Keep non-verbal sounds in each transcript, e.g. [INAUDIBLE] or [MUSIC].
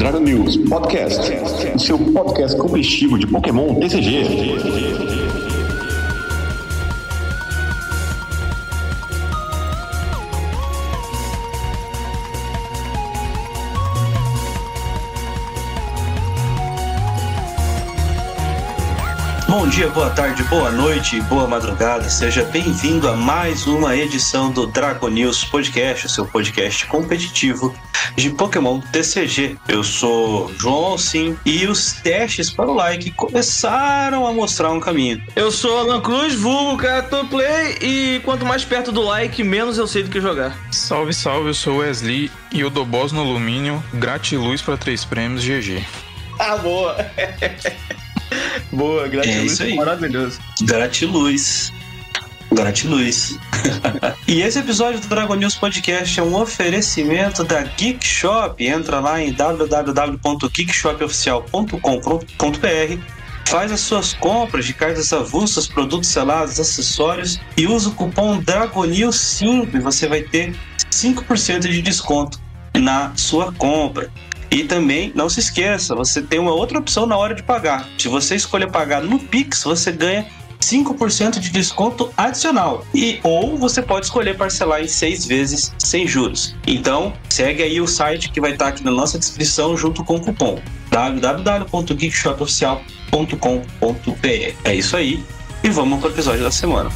Dragon News Podcast, o seu podcast competitivo de Pokémon TCG. Bom dia, boa tarde, boa noite, boa madrugada. Seja bem-vindo a mais uma edição do Dragon News Podcast, o seu podcast competitivo de Pokémon TCG. Eu sou João Alcim e os testes para o like começaram a mostrar um caminho. Eu sou Alan Cruz, vulgo Cato Play e quanto mais perto do like, menos eu sei do que jogar. Salve, salve, eu sou Wesley e o do boss no alumínio, gratiluz para três prêmios GG. Ah, boa! [LAUGHS] Boa, gratiluz. É aí. Maravilhoso. Gratiluz. Gratiluz. [LAUGHS] e esse episódio do Dragon News Podcast é um oferecimento da Geek Shop. Entra lá em www.geekshopoficial.com.br Faz as suas compras de cartas avulsas, produtos selados, acessórios e usa o cupom DRAGONIL5 e você vai ter 5% de desconto na sua compra. E também, não se esqueça, você tem uma outra opção na hora de pagar. Se você escolher pagar no Pix, você ganha 5% de desconto adicional. E ou você pode escolher parcelar em seis vezes sem juros. Então, segue aí o site que vai estar aqui na nossa descrição junto com o cupom www.geekshopoficial.com.br. É isso aí. E vamos para o episódio da semana.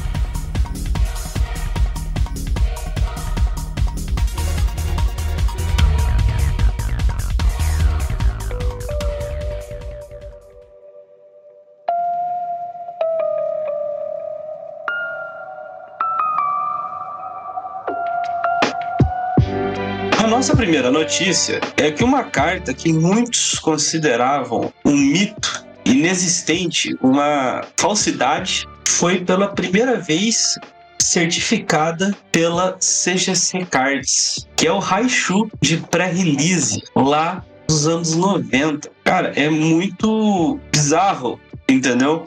Primeira notícia é que uma carta que muitos consideravam um mito inexistente, uma falsidade, foi pela primeira vez certificada pela CGC Cards, que é o Raichu de pré-release lá dos anos 90. Cara, é muito bizarro, entendeu?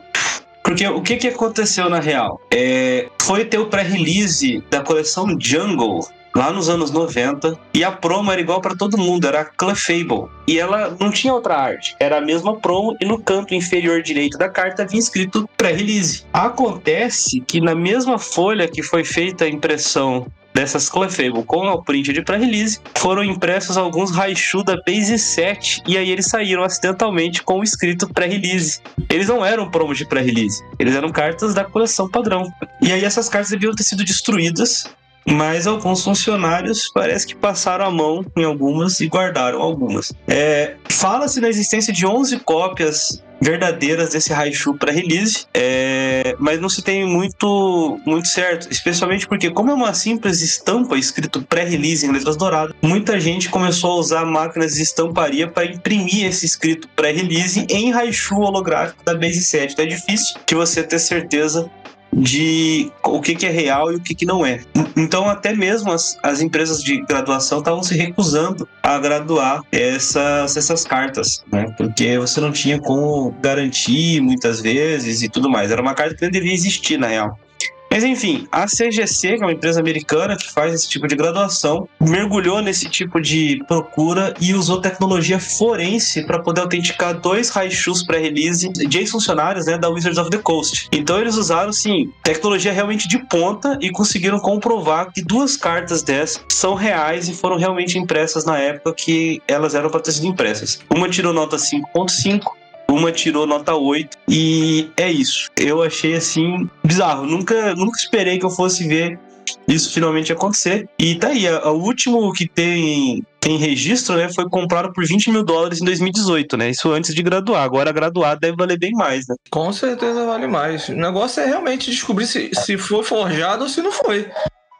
Porque o que, que aconteceu na real? É, foi ter o pré-release da coleção Jungle lá nos anos 90 e a promo era igual para todo mundo, era a Clefable. E ela não tinha outra arte, era a mesma promo e no canto inferior direito da carta havia escrito pré-release. Acontece que na mesma folha que foi feita a impressão dessas Clefable com o print de pré-release, foram impressos alguns Raichu da Base 7 e aí eles saíram acidentalmente com o escrito pré-release. Eles não eram promos de pré-release, eles eram cartas da coleção padrão. E aí essas cartas deviam ter sido destruídas mas alguns funcionários parece que passaram a mão em algumas e guardaram algumas. É, Fala-se na existência de 11 cópias verdadeiras desse Raichu para release, é, mas não se tem muito muito certo, especialmente porque como é uma simples estampa escrito pré-release em letras douradas, muita gente começou a usar máquinas de estamparia para imprimir esse escrito pré-release em Raichu holográfico da Base 7. Então é difícil de você ter certeza de o que, que é real e o que, que não é. Então, até mesmo as, as empresas de graduação estavam se recusando a graduar essas, essas cartas, né? Porque você não tinha como garantir muitas vezes e tudo mais. Era uma carta que não devia existir, na real. Mas enfim, a CGC, que é uma empresa americana que faz esse tipo de graduação, mergulhou nesse tipo de procura e usou tecnologia forense para poder autenticar dois Raichus pré-release de ex-funcionários né, da Wizards of the Coast. Então eles usaram, sim, tecnologia realmente de ponta e conseguiram comprovar que duas cartas dessas são reais e foram realmente impressas na época que elas eram para ter sido impressas. Uma tirou nota 5.5 uma tirou nota 8 e é isso. Eu achei assim bizarro. Nunca, nunca esperei que eu fosse ver isso finalmente acontecer. E tá aí, o último que tem, tem registro, né, foi comprado por 20 mil dólares em 2018, né? Isso antes de graduar. Agora graduar deve valer bem mais, né? Com certeza vale mais. O negócio é realmente descobrir se, se foi forjado ou se não foi.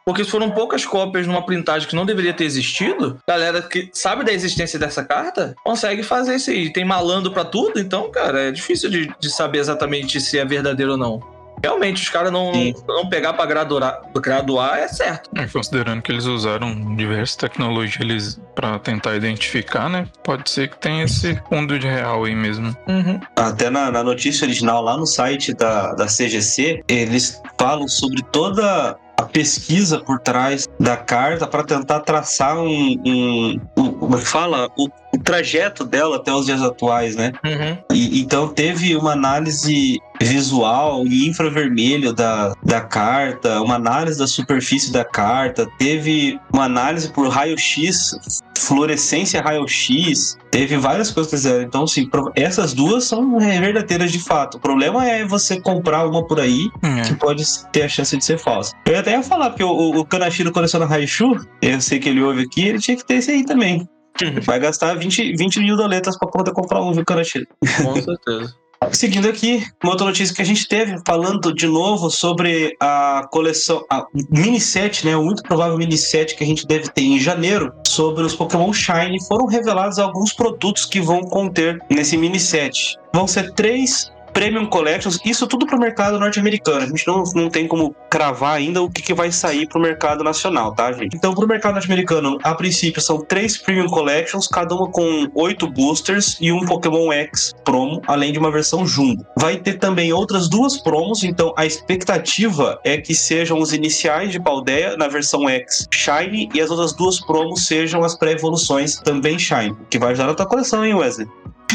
Porque se foram poucas cópias numa printagem que não deveria ter existido, galera que sabe da existência dessa carta consegue fazer isso aí. Tem malandro para tudo, então, cara, é difícil de, de saber exatamente se é verdadeiro ou não. Realmente, os caras não, não pegar pra graduar, graduar é certo. É, considerando que eles usaram diversas tecnologias para tentar identificar, né? Pode ser que tenha esse fundo de real aí mesmo. Uhum. Até na, na notícia original, lá no site da, da CGC, eles falam sobre toda a pesquisa por trás da carta para tentar traçar um, um, um, como é que fala? O, o, trajeto dela até os dias atuais, né? Uhum. E, então teve uma análise visual e infravermelho da, da carta, uma análise da superfície da carta, teve uma análise por raio-x, fluorescência raio-x, teve várias coisas que fizeram. Então, assim, essas duas são verdadeiras de fato. O problema é você comprar uma por aí é. que pode ter a chance de ser falsa. Eu ia até ia falar, porque o, o Kanashiro coleciona Raichu, eu sei que ele ouve aqui, ele tinha que ter esse aí também. Uhum. Vai gastar 20, 20 mil doletas para poder comprar um, viu, Kanashiro? Com certeza. Seguindo aqui, uma outra notícia que a gente teve, falando de novo sobre a coleção, a mini set, né, o muito provável mini set que a gente deve ter em janeiro, sobre os Pokémon Shine, foram revelados alguns produtos que vão conter nesse mini set. Vão ser três Premium Collections, isso tudo para o mercado norte-americano. A gente não, não tem como cravar ainda o que, que vai sair para o mercado nacional, tá, gente? Então, para o mercado norte-americano, a princípio são três Premium Collections, cada uma com oito boosters e um Pokémon X promo, além de uma versão Jumbo. Vai ter também outras duas promos, então a expectativa é que sejam os iniciais de Paldeia na versão X Shine e as outras duas promos sejam as pré-evoluções também Shine, que vai ajudar na tua coleção, hein, Wesley?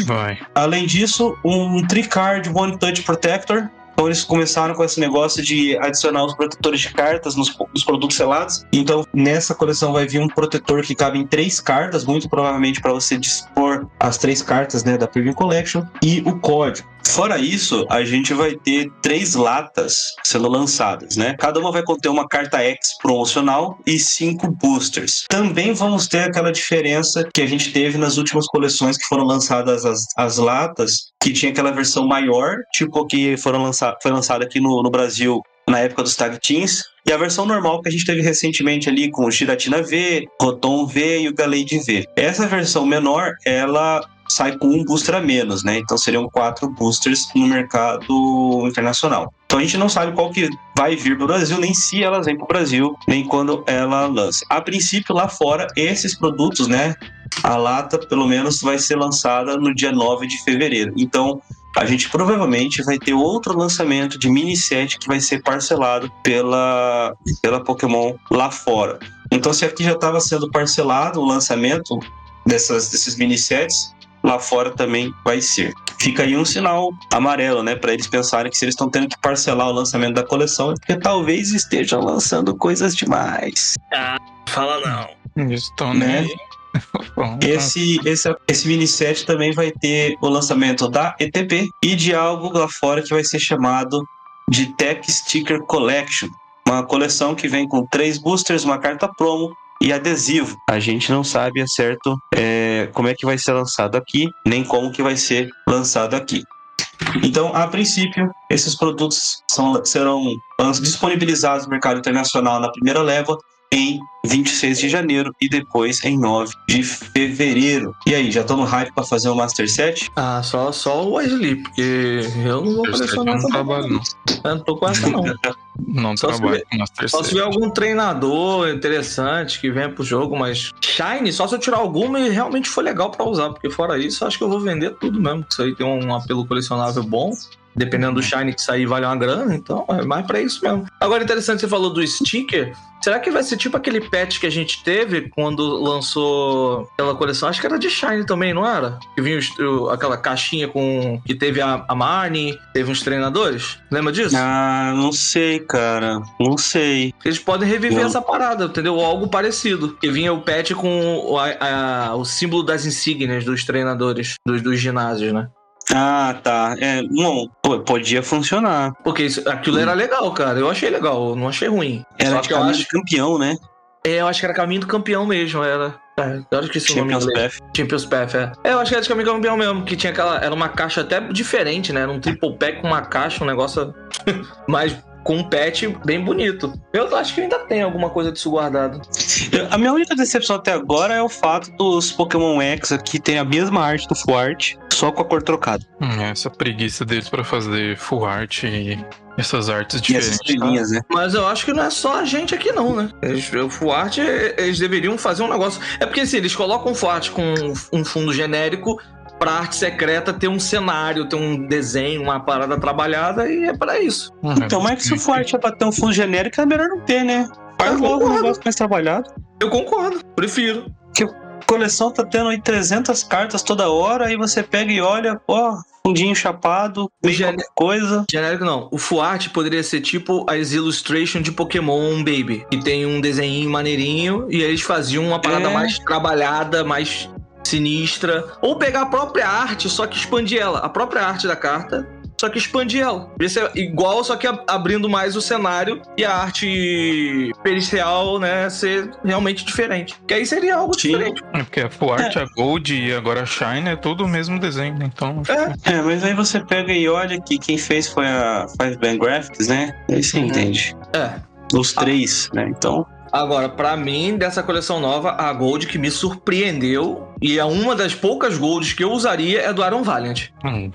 Vai. Além disso, um Tricard One Touch Protector. Então eles começaram com esse negócio de adicionar os protetores de cartas nos, nos, produtos selados. Então nessa coleção vai vir um protetor que cabe em três cartas, muito provavelmente para você dispor as três cartas né, da Premium Collection e o código. Fora isso, a gente vai ter três latas sendo lançadas, né? Cada uma vai conter uma carta X promocional e cinco boosters. Também vamos ter aquela diferença que a gente teve nas últimas coleções que foram lançadas as, as latas, que tinha aquela versão maior, tipo que foram lançar, foi lançada aqui no, no Brasil na época dos Tag Teams, e a versão normal que a gente teve recentemente ali com o Giratina V, Rotom V e o Galade V. Essa versão menor, ela sai com um booster a menos, né? Então seriam quatro boosters no mercado internacional. Então a gente não sabe qual que vai vir para o Brasil, nem se elas vêm para o Brasil, nem quando ela lança. A princípio, lá fora, esses produtos, né? A lata, pelo menos, vai ser lançada no dia 9 de fevereiro. Então, a gente provavelmente vai ter outro lançamento de mini set que vai ser parcelado pela, pela Pokémon lá fora. Então, se aqui já estava sendo parcelado o lançamento dessas, desses mini sets, lá fora também vai ser. Fica aí um sinal amarelo, né, para eles pensarem que se eles estão tendo que parcelar o lançamento da coleção é porque talvez estejam lançando coisas demais. Ah, fala não. Estão, né? [LAUGHS] esse, esse, esse mini set também vai ter o lançamento da ETP e de algo lá fora que vai ser chamado de Tech Sticker Collection. Uma coleção que vem com três boosters, uma carta promo e adesivo. A gente não sabe a certo é, como é que vai ser lançado aqui, nem como que vai ser lançado aqui. Então, a princípio, esses produtos são, serão disponibilizados no mercado internacional na primeira leva em 26 de janeiro e depois em 9 de fevereiro. E aí, já estão no hype para fazer o Master Set? Ah, só, só o Wesley, porque eu não vou colecionar não não. Eu não tô com essa, não. [LAUGHS] Não só trabalho com Master Só se ver algum treinador interessante que venha pro jogo, mas Shine, só se eu tirar alguma e realmente for legal para usar, porque fora isso, acho que eu vou vender tudo mesmo. Isso aí tem um apelo colecionável bom. Dependendo do Shine que sair, vale uma grana, então é mais para isso mesmo. Agora, interessante, você falou do sticker. Será que vai ser tipo aquele patch que a gente teve quando lançou aquela coleção? Acho que era de Shine também, não era? Que vinha o, aquela caixinha com. que teve a, a Marnie, teve uns treinadores. Lembra disso? Ah, não sei, cara. Não sei. Eles podem reviver não. essa parada, entendeu? Ou algo parecido. Que vinha o patch com o, a, a, o símbolo das insígnias dos treinadores, dos, dos ginásios, né? Ah, tá. É, não, podia funcionar. Porque isso, aquilo era legal, cara. Eu achei legal, não achei ruim. Era Só de caminho acho... campeão, né? É, eu acho que era caminho do campeão mesmo, era. É, eu acho que esse Champions nome Path. Champions Path, é. é. Eu acho que era de caminho campeão mesmo, que tinha aquela. Era uma caixa até diferente, né? Era um triple pack com uma caixa, um negócio [LAUGHS] mais com um patch bem bonito. Eu acho que ainda tem alguma coisa disso guardado. A minha única decepção até agora é o fato dos Pokémon X aqui tem a mesma arte do Art, só com a cor trocada. Hum, essa preguiça deles para fazer Full Art e essas artes diferentes. Linhas, né? Mas eu acho que não é só a gente aqui, não, né? Eles, o Full Art, eles deveriam fazer um negócio. É porque assim, eles colocam o Full Art com um fundo genérico pra arte secreta ter um cenário, ter um desenho, uma parada trabalhada, e é pra isso. Então, mas que se o forte é pra ter um fundo genérico, é melhor não ter, né? Faz Eu logo um negócio mais trabalhado. Eu concordo, prefiro. A coleção tá tendo aí 300 cartas toda hora, aí você pega e olha, ó, fundinho chapado, meio qualquer coisa. Genérico não. O Fuart poderia ser tipo as illustration de Pokémon Baby, que tem um desenho maneirinho e eles faziam uma parada É. mais trabalhada, mais sinistra. Ou pegar a própria arte, só que expandir ela. A própria arte da carta, só que expandir ela. Podia ser igual, só que ab- abrindo mais o cenário e a arte pericial, né, ser realmente diferente. Que aí seria algo Sim. diferente. É porque a Full Art, a Gold e agora a Shine é tudo o mesmo desenho, né? Então. É, mas aí você pega e olha que quem fez foi a Five Band Graphics, né? Aí você Uhum. entende. É. Os três, né? Então, Agora, pra mim, dessa coleção nova, a Gold que me surpreendeu e é uma das poucas Golds que eu usaria é do Iron Valiant. Hum,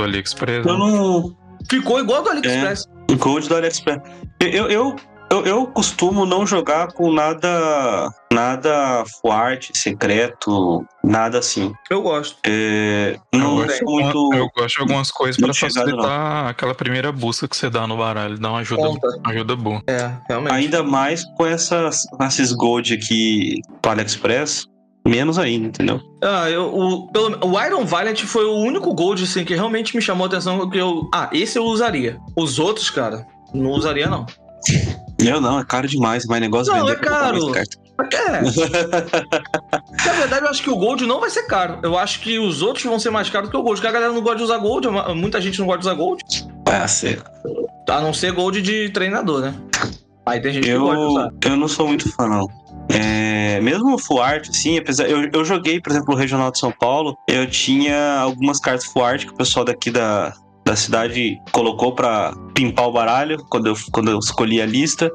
do AliExpress. eu né? não. Ficou igual do AliExpress. Gold do AliExpress. Eu, eu, eu, eu costumo não jogar com nada. Nada forte, secreto, nada assim. Eu gosto. É, Eu não gosto, sou muito. eu gosto de algumas coisas chegado, facilitar aquela primeira busca que você dá no baralho. Dá uma ajuda, Conta. ajuda boa. É, realmente. Ainda mais com essas, esses gold aqui do AliExpress, menos ainda, entendeu? Ah, eu, o, pelo, o Iron Valiant foi o único Gold assim, que realmente me chamou a atenção. Que eu, ah, esse eu usaria. Os outros, cara, não usaria, não. [LAUGHS] Eu não, é caro demais, mas negócio Não, é caro. É. [LAUGHS] Na verdade, eu acho que o Gold não vai ser caro. Eu acho que os outros vão ser mais caros que o Gold. Porque a galera não gosta de usar Gold. Muita gente não gosta de usar Gold. Ah, sei. A não ser Gold de treinador, né? Aí tem gente que gosta de Eu, usar. eu não sou muito fã, não. É, mesmo o Full Art, assim, apesar. Eu, eu joguei, por exemplo, o Regional de São Paulo, eu tinha algumas cartas Full Art que o pessoal daqui da, da cidade colocou pra pimpar o baralho quando eu, quando eu escolhi a lista.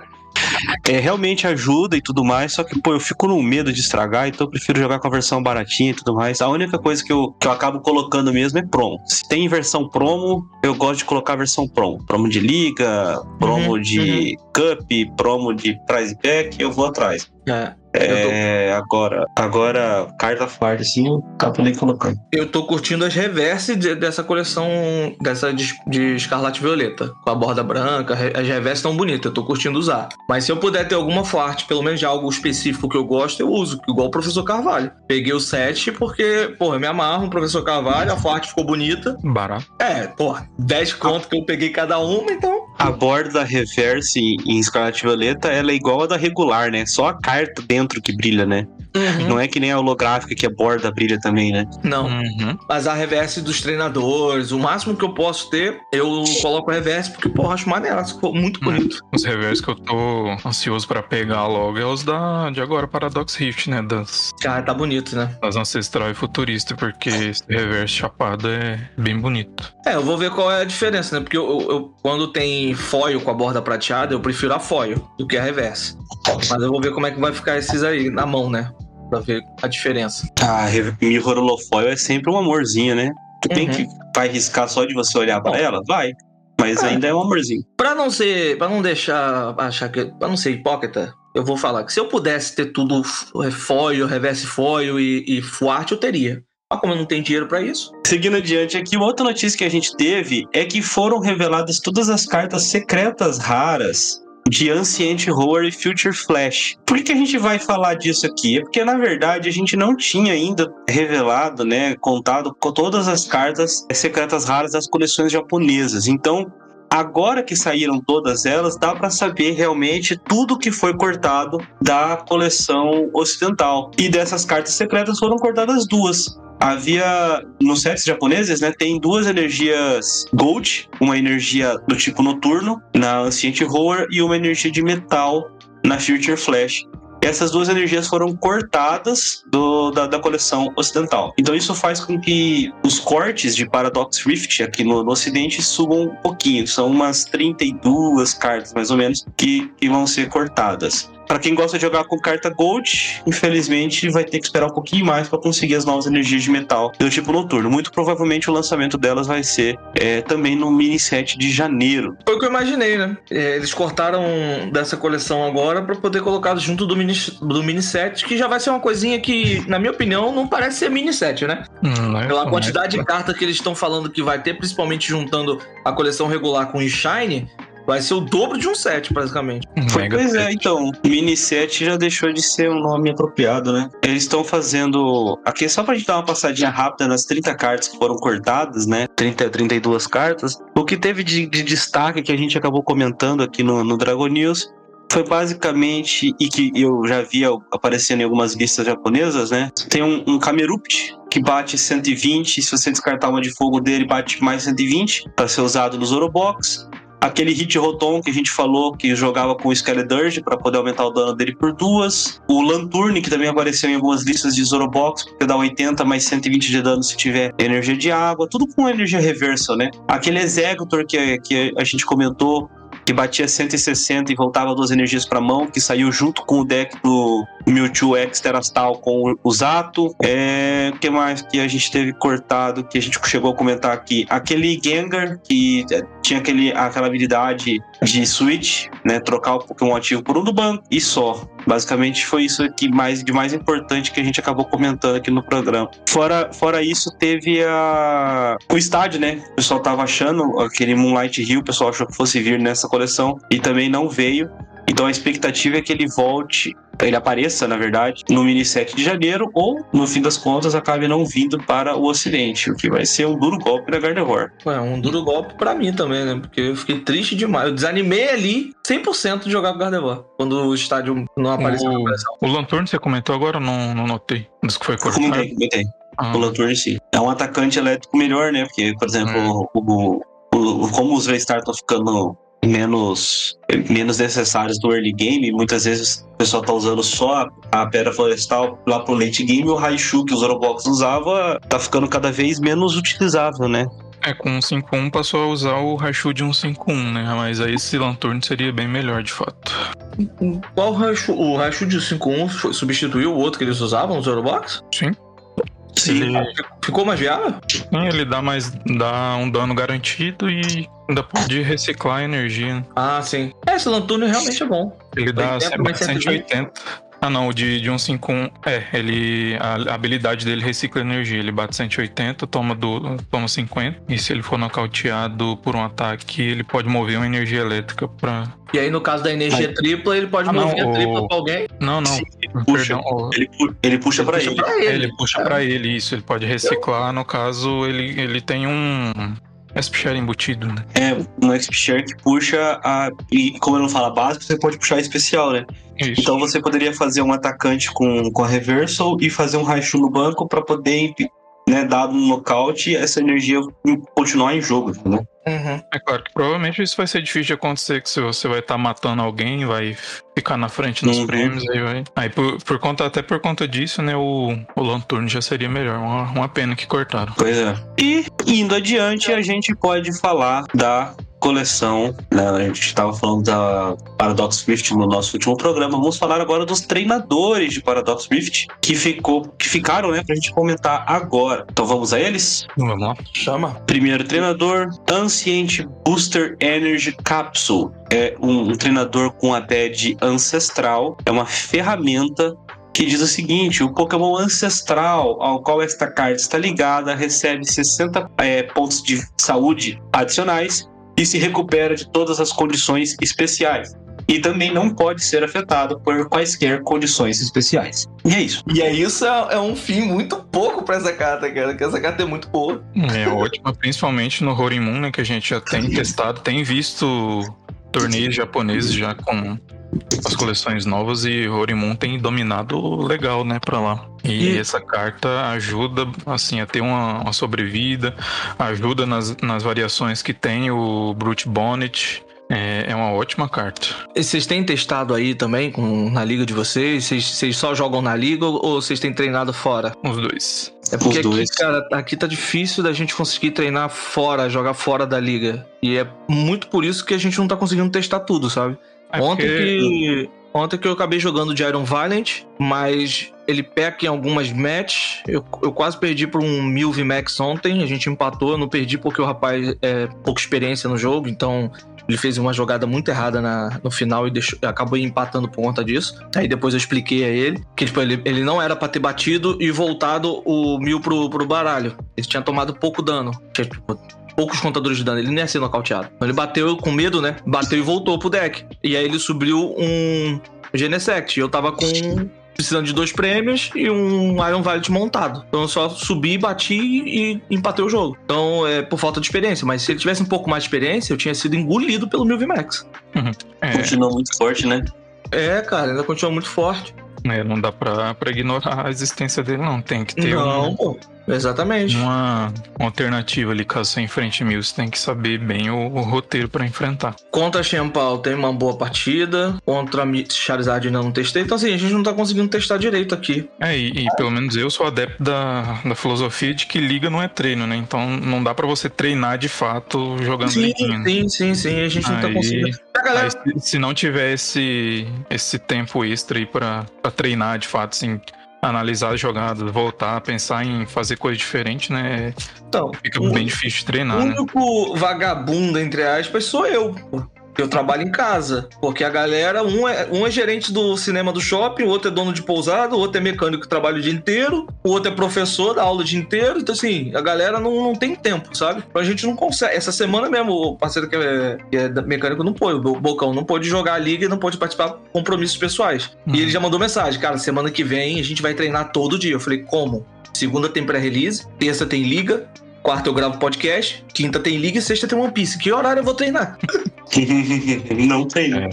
É, realmente ajuda e tudo mais, só que, pô, eu fico no medo de estragar, então eu prefiro jogar com a versão baratinha e tudo mais. A única coisa que eu, que eu acabo colocando mesmo é promo. Se tem versão promo, eu gosto de colocar a versão promo. Promo de liga, promo Uhum, de cup, promo de prize pack, eu vou atrás. É. É, agora, agora, carta forte, assim, eu acabo nem colocando. Eu tô curtindo as reverse de- dessa coleção dessa de, de Escarlate Violeta, com a borda branca, as reverse tão bonitas, eu tô curtindo usar. Mas se eu puder ter alguma forte, pelo menos de algo específico que eu gosto, eu uso, igual o Professor Carvalho. Peguei o 7 porque, porra, eu me amarro no Professor Carvalho, a forte ficou bonita. Barato. É, porra, 10 conto que eu peguei cada uma, então. A borda da reverse em Scarlet Violeta, ela é igual a da regular, né? Só a carta dentro que brilha, né? Não é que nem a holográfica que a borda brilha também, né? Não. Uhum. Mas a reverse dos treinadores, o máximo que eu posso ter, eu coloco a reverse porque, porra, acho maneiro, ficou muito Hum. bonito. Os revers que eu tô ansioso pra pegar logo é os da, de agora, Paradox Rift, né? Das, Cara, tá bonito, né? das Ancestral e Futurista, porque esse reverse chapado é bem bonito. É, eu vou ver qual é a diferença, né? Porque eu, eu- eu- quando tem foil com a borda prateada, eu prefiro a foil do que a reverse. Mas eu vou ver como é que vai ficar esses aí na mão, né? Pra ver a diferença. A Re- Mirror Holofoil é sempre um amorzinho, né? Tu tem Uhum. que vai riscar só de você olhar pra ela? Vai. Mas É. ainda é um amorzinho. Pra não ser. para não deixar. achar que. Pra não ser hipócrita, eu vou falar que se eu pudesse ter tudo é, foil, reverse foil e, e fuarte, eu teria. Mas como eu não tenho dinheiro pra isso. Seguindo adiante aqui, uma outra notícia que a gente teve é que foram reveladas todas as cartas secretas raras de Ancient Horror e Future Flash. Por que, que a gente vai falar disso aqui? É porque, na verdade, a gente não tinha ainda revelado, né, contado com todas as cartas secretas raras das coleções japonesas. Então, agora que saíram todas elas, dá para saber realmente tudo que foi cortado da coleção ocidental. E dessas cartas secretas foram cortadas duas havia nos sets japoneses, né, tem duas energias Gold, uma energia do tipo noturno na Ancient Horror e uma energia de metal na Future Flash. Essas duas energias foram cortadas do- da, da coleção ocidental. Então isso faz com que os cortes de Paradox Rift aqui no, no ocidente subam um pouquinho. São umas 32 cartas, mais ou menos, que, que vão ser cortadas. Pra quem gosta de jogar com carta Gold, infelizmente vai ter que esperar um pouquinho mais pra conseguir as novas energias de metal do tipo noturno. Muito provavelmente o lançamento delas vai ser é, também no mini set de janeiro. Foi o que eu imaginei, né? É, Eles cortaram dessa coleção agora pra poder colocar junto do mini, do mini set, que já vai ser uma coisinha que, na minha opinião, não parece ser mini set, né? Hum, né? Pela quantidade de cartas que eles estão falando que vai ter, principalmente juntando a coleção regular com o Shine, vai ser o dobro de um set, praticamente. um Mega pois é, então, mini set já deixou de ser um nome apropriado, né? Eles estão fazendo. Aqui só pra gente dar uma passadinha rápida nas 30 cartas que foram cortadas, né? 30, 32 cartas. O que teve de, de destaque que a gente acabou comentando aqui no, no Dragon News foi basicamente, e que eu já via aparecendo em algumas listas japonesas, né? Tem um, um Kamerupt que bate 120, se você descartar uma de fogo dele, bate mais 120 para ser usado nos Zorobox. Aquele Hit Rotom que a gente falou que jogava com o Skeledirge para poder aumentar o dano dele por duas. O Lanturn, que também apareceu em algumas listas de Zorobox, porque dá 80 mais 120 de dano se tiver energia de água. Tudo com energia reversal, né? Aquele Executor que, que a gente comentou, que batia 160 e voltava duas energias para mão, que saiu junto com o deck do Mewtwo X Terastal com o Zato. É, que mais que a gente teve cortado, que a gente chegou a comentar aqui? Aquele Gengar, que é, tinha aquele, aquela habilidade de switch, né? Trocar o Pokémon ativo por um do banco e só. Basicamente foi isso aqui mais, de mais importante que a gente acabou comentando aqui no programa. Fora, fora isso, teve a... o estádio, né? O pessoal tava achando aquele Moonlight Hill, o pessoal achou que fosse vir nessa coleção e também não veio. Então a expectativa é que ele volte, ele apareça, na verdade, no mini set de janeiro, ou, no fim das contas, acabe não vindo para o ocidente, o que vai ser um duro golpe da Gardevoir. É um duro golpe pra mim também, né? Porque eu fiquei triste demais. Eu desanimei ali 100% de jogar com Gardevoir. Quando o estádio não apareceu O, o você comentou agora, eu não, não notei. Diz que foi cortado. comentei, comentei. Ah, O Lanturn, sim. É um atacante elétrico melhor, né? Porque, por exemplo, o, o- o- como os V-Star estão ficando menos, menos necessários do early game, muitas vezes o pessoal tá usando só a, pedra florestal lá pro late game, o Raichu que o Zorobox usava tá ficando cada vez menos utilizável, né? É, com um 5-1 passou a usar o Raichu de um 5-1, né? Mas aí esse Lanturn seria bem melhor, de fato. Qual Raichu? O Raichu de 5.1 foi- substituiu o outro que eles usavam, o Zorobox? Sim. Sim. Ele, Ficou mais viável? sim, ele dá mais. dá um dano garantido e ainda pode reciclar a energia. Ah, sim. É, esse Lanturno realmente é bom. Ele dá 80 mais 180. Ah não, o de, de um 5-1. É, ele. A, a habilidade dele recicla energia. Ele bate 180, toma, do, toma 50. E se ele for nocauteado por um ataque, ele pode mover uma energia elétrica pra. E aí, no caso da energia tripla, ele pode Ah, não, mover a o- tripla pra alguém. Não, não. Sim, puxa. Perdão, o- Ele, pu- ele puxa pra Puxa ele. pra ele. Ele puxa pra ele, isso. Ele pode reciclar. No caso, ele, ele tem um. SP-Share embutido, né? É, um XP Share que puxa a. E como eu não falo básico, você pode puxar especial, né? Isso. Então você poderia fazer um atacante com, com a Reversal e fazer um Raichu no banco pra poder, né, dado um nocaute, essa energia continuar em jogo, entendeu? Uhum. É claro que provavelmente isso vai ser difícil de acontecer, que se você vai estar matando alguém, vai ficar na frente nos Uhum. prêmios, aí vai. Aí por, por conta, até por conta disso, né, o, o Lanturn já seria melhor. Uma, uma pena que cortaram. Pois é. E indo adiante, a gente pode falar da coleção, né? A gente estava falando da Paradox Rift no nosso último programa. Vamos falar agora dos treinadores de Paradox Rift que ficou, que ficaram, né, pra gente comentar agora. Então vamos a eles? Vamos lá. Chama. Primeiro treinador, Ancient Booster Energy Capsule. É um, um treinador com a TED ancestral. É uma ferramenta que diz o seguinte: o Pokémon ancestral ao qual esta carta está ligada recebe 60 é, pontos de saúde adicionais e se recupera de todas as condições especiais. E também não pode ser afetado por quaisquer condições especiais. E é isso. E aí, isso é, é um fim muito pouco pra essa carta, cara. Porque essa carta é muito boa. É ótima, principalmente no Horimun, né, que a gente já tem testado, tem visto torneios japoneses já com as coleções novas e Horimun tem dominado legal, né, pra lá. E, E- essa carta ajuda, assim, a ter uma, uma sobrevida, ajuda nas, nas variações que tem o Brute Bonnet. É, é uma ótima carta. E vocês têm testado aí também com, na liga de vocês? Vocês, vocês só jogam na liga ou, vocês têm treinado fora? Os dois. É porque Os aqui, cara, aqui tá difícil da gente conseguir treinar fora, jogar fora da liga. E é muito por isso que a gente não tá conseguindo testar tudo, sabe? É Ontem que. Ontem que eu acabei jogando de Iron Valiant, mas ele peca em algumas matches. Eu, eu quase perdi por um mil VMAX ontem. A gente empatou. Eu não perdi porque o rapaz é pouca experiência no jogo, então ele fez uma jogada muito errada na, no final e deixou, acabou empatando por conta disso. Aí depois eu expliquei a ele que tipo, ele, ele não era pra ter batido e voltado o mil pro, pro baralho. Ele tinha tomado pouco dano. Tinha, tipo, poucos contadores de dano, ele nem ia ser nocauteado. Então ele bateu com medo, né? Bateu e voltou pro deck. E aí ele subiu um Genesect. E eu tava com precisando de dois prêmios e um Iron Valiant montado. Então eu só subi, bati e empatei o jogo. Então é por falta de experiência, mas se ele tivesse um pouco mais de experiência, eu tinha sido engolido pelo meu VMAX. Uhum. É. Continua muito forte, né? É, cara, ainda continua muito forte. É, não dá pra, pra ignorar a existência dele, não. Tem que ter não, um, pô. Exatamente. Uma, uma alternativa ali, caso você enfrente mil, você tem que saber bem o, o roteiro para enfrentar. Contra Champal tem uma boa partida, contra Charizard ainda não testei, então assim, a gente não tá conseguindo testar direito aqui. É, e, e pelo menos eu sou adepto da, da filosofia de que liga não é treino, né? Então não dá para você treinar de fato jogando Sim, sim, sim, sim, a gente não tá conseguindo. Galera... Aí, se, se, não tiver esse, esse tempo extra aí pra, pra treinar de fato, assim, analisar as jogadas, voltar, pensar em fazer coisa diferente, né? Então, fica bem difícil de treinar. O né? único né? vagabundo, entre aspas, sou eu. Eu trabalho em casa, porque a galera, um é, um é gerente do cinema do shopping, o outro é dono de pousada, o outro é mecânico que trabalha o dia inteiro, o outro é professor, dá aula o dia inteiro. Então, assim, a galera não, não tem tempo, sabe? Então a gente não consegue. Essa semana mesmo, o parceiro que é, que é mecânico não pôde, o Bocão não pôde jogar a liga e não pôde participar de compromissos pessoais. Uhum. E ele já mandou mensagem, cara, semana que vem a gente vai treinar todo dia. Eu falei, como? Segunda tem pré-release, terça tem liga, quarta eu gravo podcast, quinta tem liga e sexta tem One Piece. Que horário eu vou treinar? [LAUGHS] não tem. É.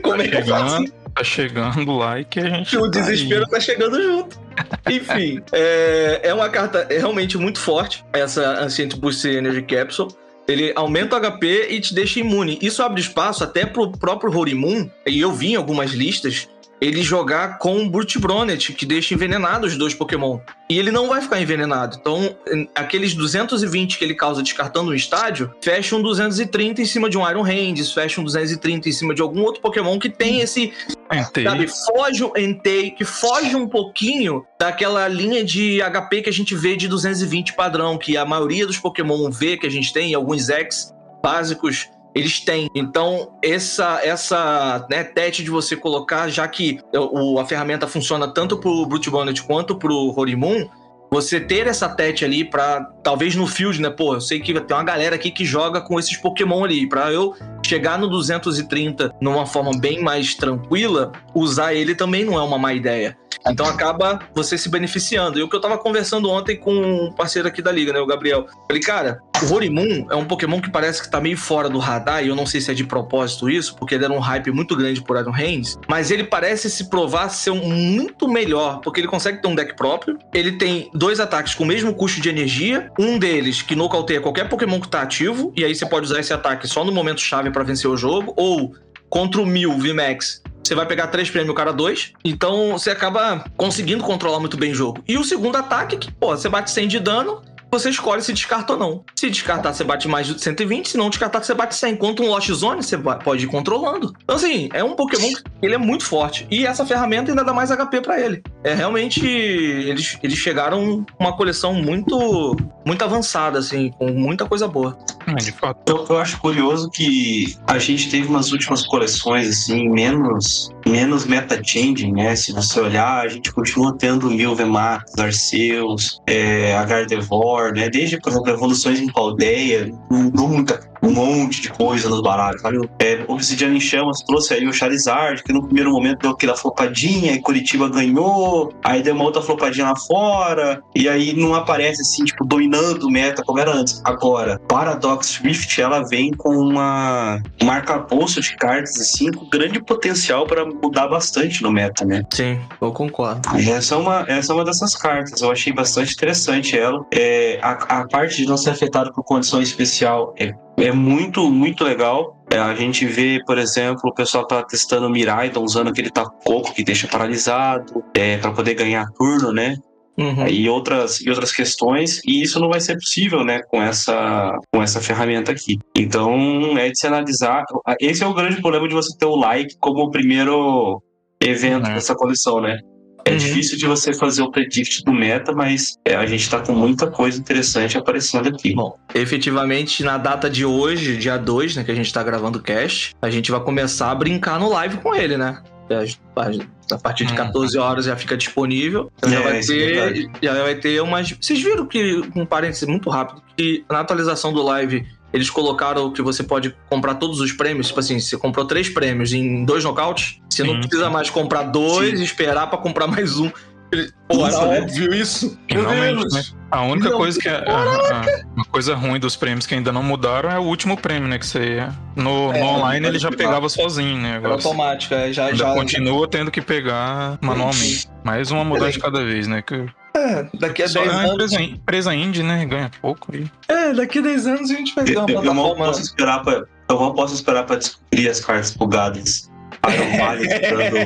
Como é que é fácil? Tá chegando lá e que a gente. O tá desespero aí. tá chegando junto. [LAUGHS] Enfim, é, é uma carta realmente muito forte, essa Ancient Boost Energy Capsule. Ele aumenta o HP e te deixa imune. Isso abre espaço até pro próprio Horimun, e eu vi em algumas listas, ele jogar com o Brute Bronet, que deixa envenenado os dois Pokémon. E ele não vai ficar envenenado. Então, aqueles 220 que ele causa descartando um estádio, fecha um 230 em cima de um Iron Hands, fecha um 230 em cima de algum outro Pokémon que tem esse. Entei. Sabe, foge o Entei, que foge um pouquinho daquela linha de HP que a gente vê de 220 padrão, que a maioria dos Pokémon vê que a gente tem, alguns X básicos eles têm. Então, essa essa né, tete de você colocar, já que o, a ferramenta funciona tanto pro Brute Bonnet quanto pro Horimun, você ter essa tete ali para talvez no field, né? Pô, eu sei que tem uma galera aqui que joga com esses Pokémon ali. Para eu chegar no 230 numa forma bem mais tranquila, usar ele também não é uma má ideia. Então acaba você se beneficiando. E o que eu tava conversando ontem com um parceiro aqui da liga, né, o Gabriel. Falei, cara, o Horimun é um Pokémon que parece que tá meio fora do radar, e eu não sei se é de propósito isso, porque ele era um hype muito grande por Iron Hands, mas ele parece se provar ser um muito melhor, porque ele consegue ter um deck próprio, ele tem dois ataques com o mesmo custo de energia, um deles que nocauteia qualquer Pokémon que tá ativo, e aí você pode usar esse ataque só no momento chave para vencer o jogo, ou contra o Mil VMAX, você vai pegar três prêmios, o cara dois. Então você acaba conseguindo controlar muito bem o jogo. E o segundo ataque, que, pô, você bate 100 de dano, você escolhe se descarta ou não. Se descartar, você bate mais de 120, se não descartar, você bate 100. Enquanto um Lost Zone, você pode ir controlando. Então, assim, é um Pokémon que ele é muito forte. E essa ferramenta ainda dá mais HP para ele. É realmente. Eles, eles chegaram uma coleção muito muito avançada, assim, com muita coisa boa. É, de fato. Eu, eu acho curioso que a gente teve umas últimas coleções, assim, menos menos meta-changing, né? Se você olhar, a gente continua tendo Mil Vemax, Arceus, é, Gardevoir, né? Desde, por exemplo, Evoluções em Paldeia, mudou um monte de coisa nos baralhos, sabe? É, Obsidian em Chamas trouxe aí o Charizard, que no primeiro momento deu aquela flopadinha, e Curitiba ganhou, aí deu uma outra flopadinha lá fora, e aí não aparece assim, tipo, dominando o meta como era antes. Agora, Paradox Rift, ela vem com uma marca arcabouço de cartas, assim, com grande potencial para mudar bastante no meta, né? Sim, eu concordo. Essa é uma, essa é uma dessas cartas, eu achei bastante interessante ela. É, a, a parte de não ser afetado por condição especial é é muito, muito legal. É, a gente vê, por exemplo, o pessoal tá testando o Mirai, tá usando aquele tacoco que deixa paralisado, é, para poder ganhar turno, né? Uhum. E, outras, e outras questões, e isso não vai ser possível, né, com essa, com essa ferramenta aqui. Então, é de se analisar. Esse é o grande problema de você ter o like como o primeiro evento É. dessa coleção, né? É Uhum. difícil de você fazer o predict do meta, mas é, a gente tá com muita coisa interessante aparecendo aqui. Bom, efetivamente, na data de hoje, dia 2, né, que a gente tá gravando o cast, a gente vai começar a brincar no live com ele, né? A, a- partir de Hum. 14 horas já fica disponível. Então já É, vai isso é ter. verdade. já vai ter umas. Vocês viram que, um parênteses muito rápido, que na atualização do live. Eles colocaram que você pode comprar todos os prêmios. Tipo assim, você comprou três prêmios em dois nocautes, você não Sim, precisa sim. mais comprar dois Sim. e esperar pra comprar mais um. Ele- Pô, né? óbvio isso. Meu Finalmente, Deus. né? A única Não, coisa que é, uma coisa ruim dos prêmios que ainda não mudaram é o último prêmio, né? Que você no, É, no online ele já pegar. pegava sozinho, né? Agora é, já, ainda já, continua tendo que pegar manualmente. Mais uma mudança de cada vez, né? Que É, daqui a só 10 é anos. empresa, empresa indie, né? Ganha pouco. E... É, daqui a 10 anos a gente vai ter uma Eu, eu mal plataforma. posso esperar pra, eu mal posso esperar pra descobrir as cartas bugadas. Iron [LAUGHS] Valley ficando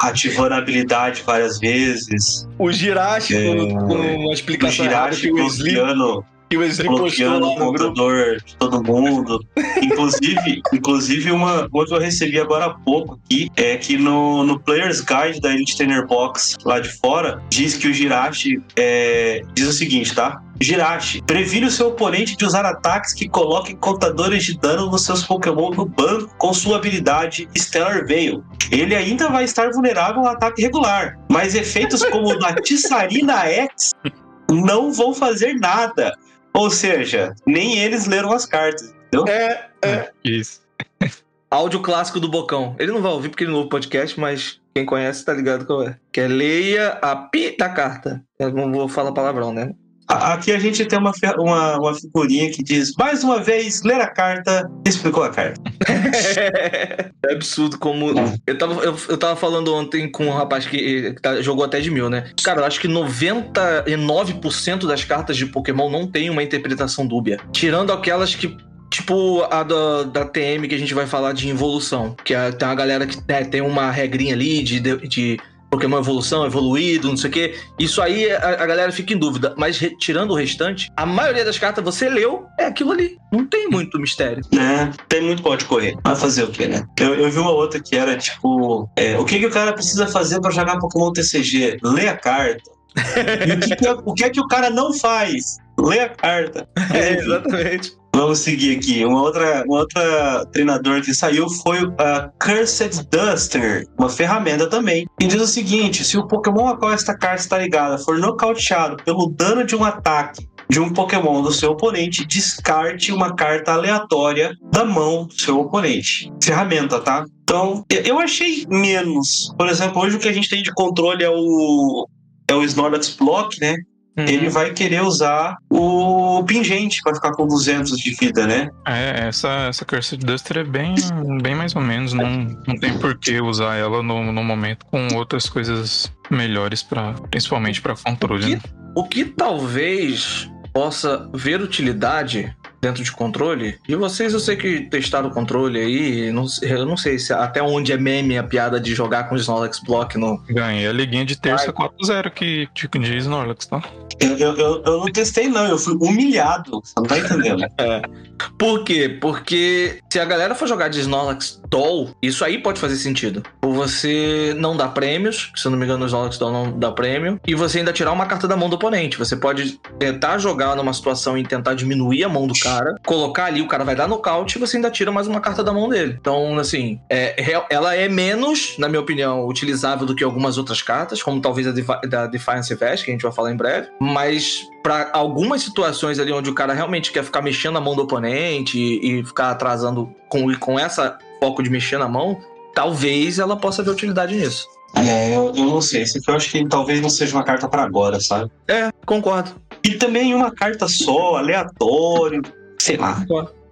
ativando a habilidade várias vezes. O Jirachi É, com, uma O explicação errada Jirachi que o bloqueando, que o Wesley postou o no computador de todo mundo. Inclusive, inclusive uma, uma que eu recebi agora há pouco aqui é que no, no Player's Guide da Elite Trainer Box lá de fora, diz que o Jirachi é, diz o seguinte, tá? Jirachi, previne o seu oponente de usar ataques que coloquem contadores de dano nos seus Pokémon no banco com sua habilidade Stellar Veil. Ele ainda vai estar vulnerável ao ataque regular, mas efeitos como [LAUGHS] o da Tissarina X não vão fazer nada. Ou seja, nem eles leram as cartas. Entendeu? É, Isso. [LAUGHS] áudio clássico do Bocão. Ele não vai ouvir porque ele não ouve podcast, mas quem conhece tá ligado qual é. Que é leia a pi da carta. Eu não vou falar palavrão, né? Aqui a gente tem uma, uma, uma figurinha que diz: mais uma vez, ler a carta, explicou a carta. É absurdo como. Eu tava, eu, eu tava falando ontem com um rapaz que, que tá- jogou até de mil, né? Cara, eu acho que 99% das cartas de Pokémon não tem uma interpretação dúbia. Tirando aquelas que. Tipo a da, da TM que a gente vai falar de evolução. Que é- tem uma galera que né, tem uma regrinha ali de, de Pokémon evolução, evoluído, não sei o quê. Isso aí a, a galera fica em dúvida. Mas re- tirando o restante, a maioria das cartas você leu, é aquilo ali. Não tem muito mistério. Né? Tem muito pode correr. Vai fazer o quê, né? Eu, eu vi uma outra que era tipo: é, o que, que o cara precisa fazer pra jogar Pokémon TCG? Lê a carta. [LAUGHS] E o que, que, o que é que o cara não faz? Lê a carta. É, exatamente. Vamos seguir aqui. Uma outra, uma outra treinador que saiu foi a Cursed Duster, uma ferramenta também. E diz o seguinte: se o Pokémon a qual esta carta está ligada for nocauteado pelo dano de um ataque de um Pokémon do seu oponente, descarte uma carta aleatória da mão do seu oponente. Ferramenta, tá? Então, eu- achei menos. Por exemplo, hoje o que a gente tem de controle é o. É o Snorlax Block, né? Uhum. ele vai querer usar o pingente para ficar com 200 de vida, né? É, essa, essa Cursed Duster é bem, bem mais ou menos. Não, não tem por que usar ela no, no momento com outras coisas melhores, pra, principalmente para controle. Né? O que talvez possa ver utilidade dentro de controle, e vocês eu sei que testaram o controle aí, não eu não sei se até onde é meme a piada de jogar com o Snorlax Block no. Ganhei a liguinha de terça 4-0 que de, de Snorlax, tá? Eu, eu, eu, eu não testei, não, eu fui humilhado. Você não tá entendendo? [LAUGHS] Por quê? Porque se a galera for jogar de Snorlax Doll, isso aí pode fazer sentido. Por você não dar prêmios, que se eu não me engano o Snorlax Doll não dá prêmio, e você ainda tirar uma carta da mão do oponente. Você pode tentar jogar numa situação e tentar diminuir a mão do cara, colocar ali, o cara vai dar nocaute e você ainda tira mais uma carta da mão dele. Então, assim, é, real- ela é menos, na minha opinião, utilizável do que algumas outras cartas, como talvez a Defi- da Defiance Vest, que a gente vai falar em breve, mas para algumas situações ali onde o cara realmente quer ficar mexendo a mão do oponente e, e ficar atrasando com, com essa foco de mexer na mão, talvez ela possa ver utilidade nisso. É, eu, eu não sei. Esse aqui eu acho que talvez não seja uma carta para agora, sabe? É, concordo. E também uma carta só, aleatório, sei lá.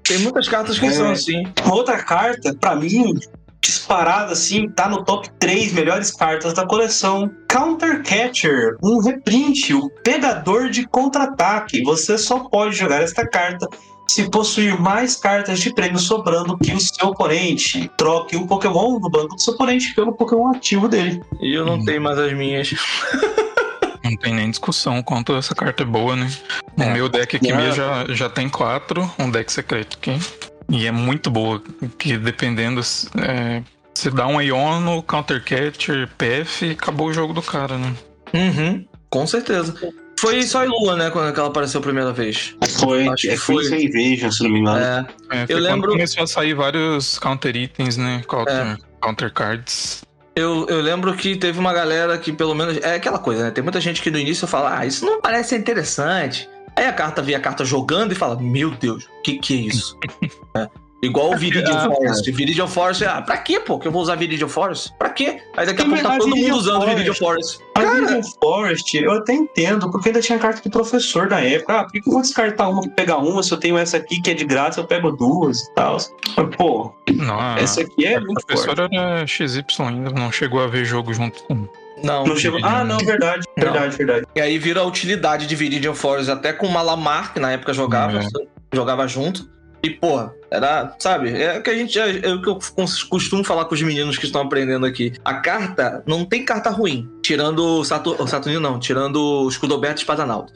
Tem muitas cartas que É. são assim. Uma outra carta, pra mim, disparada assim, tá no top 3 melhores cartas da coleção. Counter Catcher, um reprint, o pegador de contra-ataque. Você só pode jogar esta carta se possuir mais cartas de prêmio sobrando que o seu oponente. Troque um Pokémon no banco do seu oponente pelo Pokémon ativo dele. E eu não Hum. tenho mais as minhas. [LAUGHS] Não tem nem discussão quanto essa carta é boa, né? No É. meu deck aqui mesmo já, já tem quatro, um deck secreto aqui. E é muito boa, que dependendo. É, Você dá um Iono, Counter Catcher, PF acabou o jogo do cara, né? Uhum, com certeza. Foi só a Lua, né, quando ela apareceu a primeira vez. Foi, Acho que é, foi foi. Invasion, se não me engano. É, É, foi Eu lembro- começou a sair vários counter itens, né? Counter, counter cards. Eu, eu lembro que teve uma galera que pelo menos. É aquela coisa, né? Tem muita gente que no início fala, ah, isso não parece interessante. Aí a carta vê a carta jogando e fala, meu Deus, o que, que é isso? É. [LAUGHS] Igual o Viridian Ah, Forest. Viridian Forest, ah, pra quê, pô? Que eu vou usar Viridian Forest? Pra quê? Aí daqui a pouco tá todo mundo Viridian usando Forest. Viridian Forest. A Vision Forest, eu até entendo, porque ainda tinha carta de professor na época. Ah, por que eu vou descartar uma pra pegar uma? Se eu tenho essa aqui que é de graça, eu pego duas e tal. Mas, Pô, Não, essa aqui é muito forte. professora era XY ainda, não chegou a ver jogo junto com. Não. Não chegou. Ah, não, verdade, Não. verdade, verdade. E aí vira a utilidade de Viridian Forest até com o Malamar, que na época jogava, É. jogava junto. E, pô, era, sabe, é o que a gente. É o que eu costumo falar com os meninos que estão aprendendo aqui. A carta, não tem carta ruim. Tirando o Satur- o Saturnino, não, tirando o Escudoberto e Espadanaldo.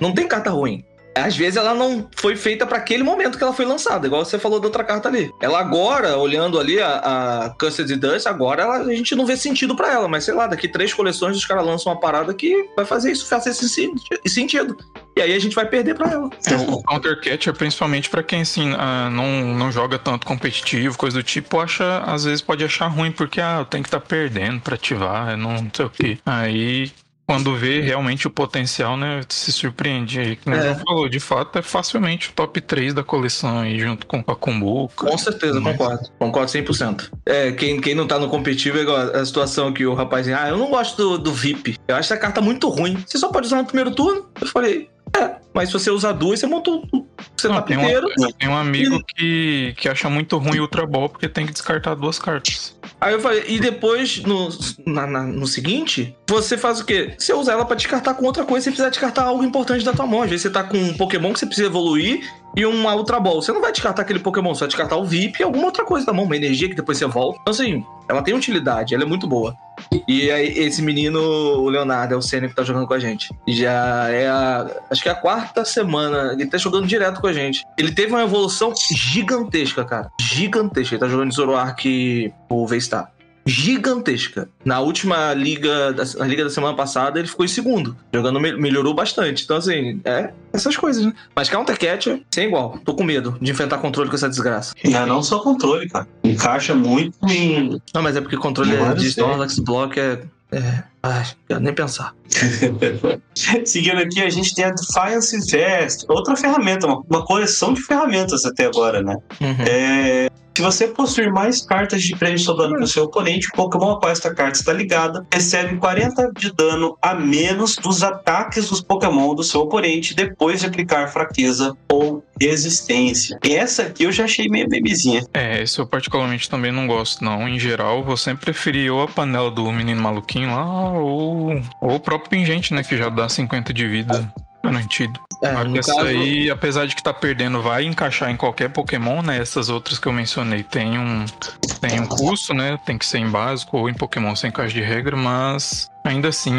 Não tem carta ruim. Às vezes ela não foi feita pra aquele momento que ela foi lançada, igual você falou da outra carta ali. Ela agora, olhando ali a, a Cursed Dust, agora ela- a gente não vê sentido pra ela, mas sei lá, daqui três coleções os caras lançam uma parada que vai fazer isso fazer esse sen- sentido. E aí a gente vai perder pra ela. O counter catcher, principalmente pra quem assim, ah, não, não joga tanto competitivo, coisa do tipo, acha, às vezes pode achar ruim, porque ah, eu tenho que estar perdendo pra ativar, não sei o quê. Aí. Quando vê realmente o potencial, né, se surpreende. Aí, como É. falou, de fato, é facilmente o top 3 da coleção aí, junto com a Kumbuka. Com certeza, concordo. Concordo 100%. É, quem, quem não tá no competitivo é igual a situação que o rapaz ah, eu não gosto do, do VIP. Eu acho essa carta muito ruim. Você só pode usar no primeiro turno? Eu falei, é, mas se você usar duas, você monta o o Não, setup tem, um, inteiro. tem um amigo que, que acha muito ruim Ultra Ball porque tem que descartar duas cartas. Aí eu falei, e depois, no, na- na- no seguinte, você faz o quê? Você usa ela pra descartar com outra coisa, você precisa descartar algo importante da tua mão. Às vezes você tá com um Pokémon que você precisa evoluir e uma Ultra Ball. Você não vai descartar aquele Pokémon, você vai descartar o VIP e alguma outra coisa da mão, uma energia que depois você volta. Então, assim, ela tem utilidade, ela é muito boa. E aí, esse menino, o Leonardo, é o sênior que tá jogando com a gente. Já é a. Acho que é a quarta semana. Ele tá jogando direto com a gente. Ele teve uma evolução gigantesca, cara. Gigantesca. Ele tá jogando Zoroark o V-Star. Gigantesca. Na última liga, da, na liga da semana passada, ele ficou em segundo. Jogando me- melhorou bastante. Então, assim, é essas coisas, né? Mas Counter Catcher, sem igual. Tô com medo de enfrentar controle com essa desgraça. Não, não só controle, cara. Encaixa muito em. Não, mas é porque controle Agora de sei. Snorlax Block é. É. Ai, quero nem pensar. [LAUGHS] Seguindo aqui, a gente tem a Defiance Vest, outra ferramenta, uma, uma coleção de ferramentas até agora, né? Uhum. É, se você possuir mais cartas de prêmio sobrando pro seu oponente, o Pokémon a qual esta carta está ligada recebe 40 de dano a menos dos ataques dos Pokémon do seu oponente depois de aplicar fraqueza ou resistência. Essa aqui eu já achei meio bebezinha. É, esse eu particularmente também não gosto, não. Em geral, vou sempre preferir ou a panela do menino maluquinho lá, ou, ou o próprio pingente, né? Que já dá 50 de vida garantido. É, essa caso, aí, apesar de que tá perdendo, vai encaixar em qualquer Pokémon, né? Essas outras que eu mencionei tem um, tem um custo, né? Tem que ser em básico ou em Pokémon sem caixa de regra, mas ainda assim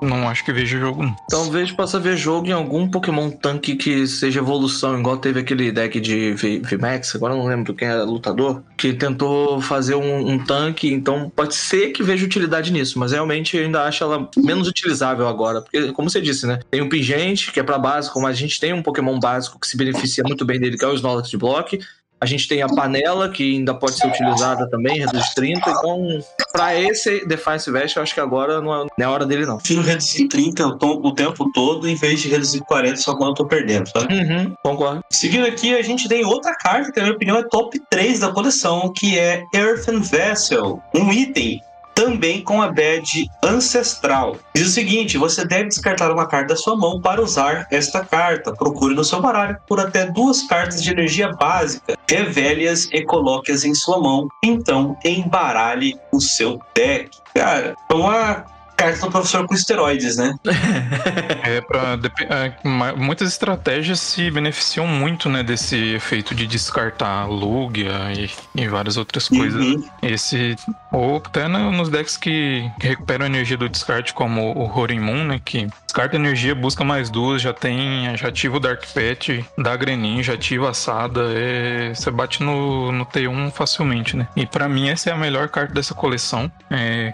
não, acho que vejo jogo. Talvez possa ver jogo em algum Pokémon tanque que seja evolução, igual teve aquele deck de V- VMAX, agora não lembro quem era lutador, que tentou fazer um, um tanque, então pode ser que veja utilidade nisso, mas realmente eu ainda acho ela menos utilizável agora, porque como você disse, né, tem um Pingente, que é pra básico, mas a gente tem um Pokémon básico que se beneficia muito bem dele, que é o Snorlax de Block, a gente tem a panela, que ainda pode ser utilizada também, reduz 30, então pra esse Defiance Vest, eu acho que agora não é, não é hora dele não. Prefiro reduzir 30 o, tom- o tempo todo em vez de reduzir 40 só quando eu tô perdendo, sabe? Uhum, concordo. Seguindo aqui, a gente tem outra carta que, na minha opinião, é top 3 da coleção, que é Earthen Vessel, um item também com a badge ancestral. Diz o seguinte: você deve descartar uma carta da sua mão para usar esta carta. Procure no seu baralho por até duas cartas de energia básica, revele-as e coloque-as em sua mão. Então, embaralhe o seu deck. Cara, é uma carta do professor com esteroides, né? [LAUGHS] É para muitas estratégias se beneficiam muito, né, desse efeito de descartar Lugia e, e várias outras coisas. Uhum. Esse ou até nos decks que, que recuperam a energia do descarte, como o Horin Moon, né, que Descarta energia, busca mais duas, já tem. Já ativa o Dark Pet, dá Grenin, já ativa a Sada. É, você bate no, no T1 facilmente, né? E pra mim essa é a melhor carta dessa coleção. É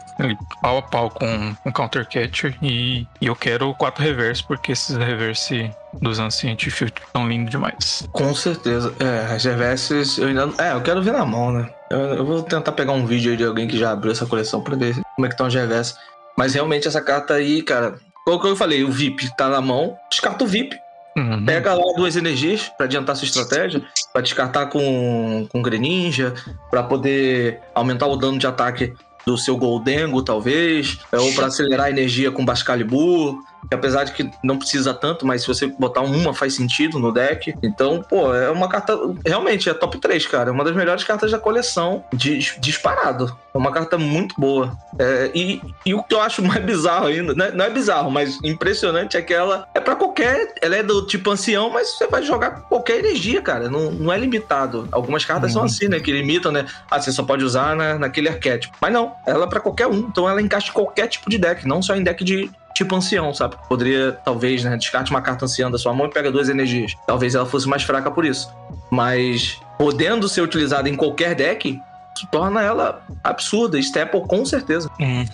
pau a pau com, com Counter Catcher. E, e eu quero quatro reverse, porque esses reverse dos Ancient Field tão lindos demais. Com certeza. É, as reverses eu ainda. É, eu quero ver na mão, né? Eu, eu vou tentar pegar um vídeo aí de alguém que já abriu essa coleção pra ver como é que estão as reverses. Mas realmente essa carta aí, cara, como eu falei, o VIP tá na mão, descarta o VIP. Uhum. Pega lá duas energias para adiantar sua estratégia, para descartar com, com Greninja, para poder aumentar o dano de ataque do seu Goldengo, talvez, é, ou para acelerar a energia com Bascalibur, que apesar de que não precisa tanto, mas se você botar uma faz sentido no deck. Então, pô, é uma carta. Realmente, é top 3, cara. É uma das melhores cartas da coleção, dis, disparado. É uma carta muito boa. É, e, e o que eu acho mais bizarro ainda, né? não é bizarro, mas impressionante é que ela é para qualquer. Ela é do tipo ancião, mas você vai jogar com qualquer energia, cara. Não, não é limitado. Algumas cartas são assim, né? Que limitam, né? Ah, você só pode usar na, naquele arquétipo. Mas não, ela é pra qualquer um. Então ela encaixa em qualquer tipo de deck, não só em deck de, tipo ancião, sabe? Poderia, talvez, né, descarte uma carta anciã da sua mão e pega duas energias. Talvez ela fosse mais fraca por isso. Mas, podendo ser utilizada em qualquer deck, torna ela absurda. Staple, com certeza. Uhum.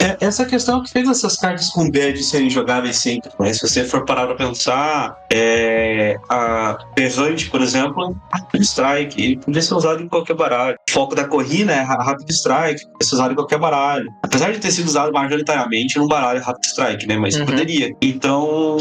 É, essa questão que fez essas cartas com bad serem jogáveis sempre. Mas se você for parar pra pensar, é, a Berrante, por exemplo, Rapid Strike, ele podia ser usado em qualquer baralho. O foco da corrida é Rapid Strike, podia ser usado em qualquer baralho. Apesar de ter sido usado majoritariamente num baralho Rapid Strike, né? Mas Uhum. poderia. Então.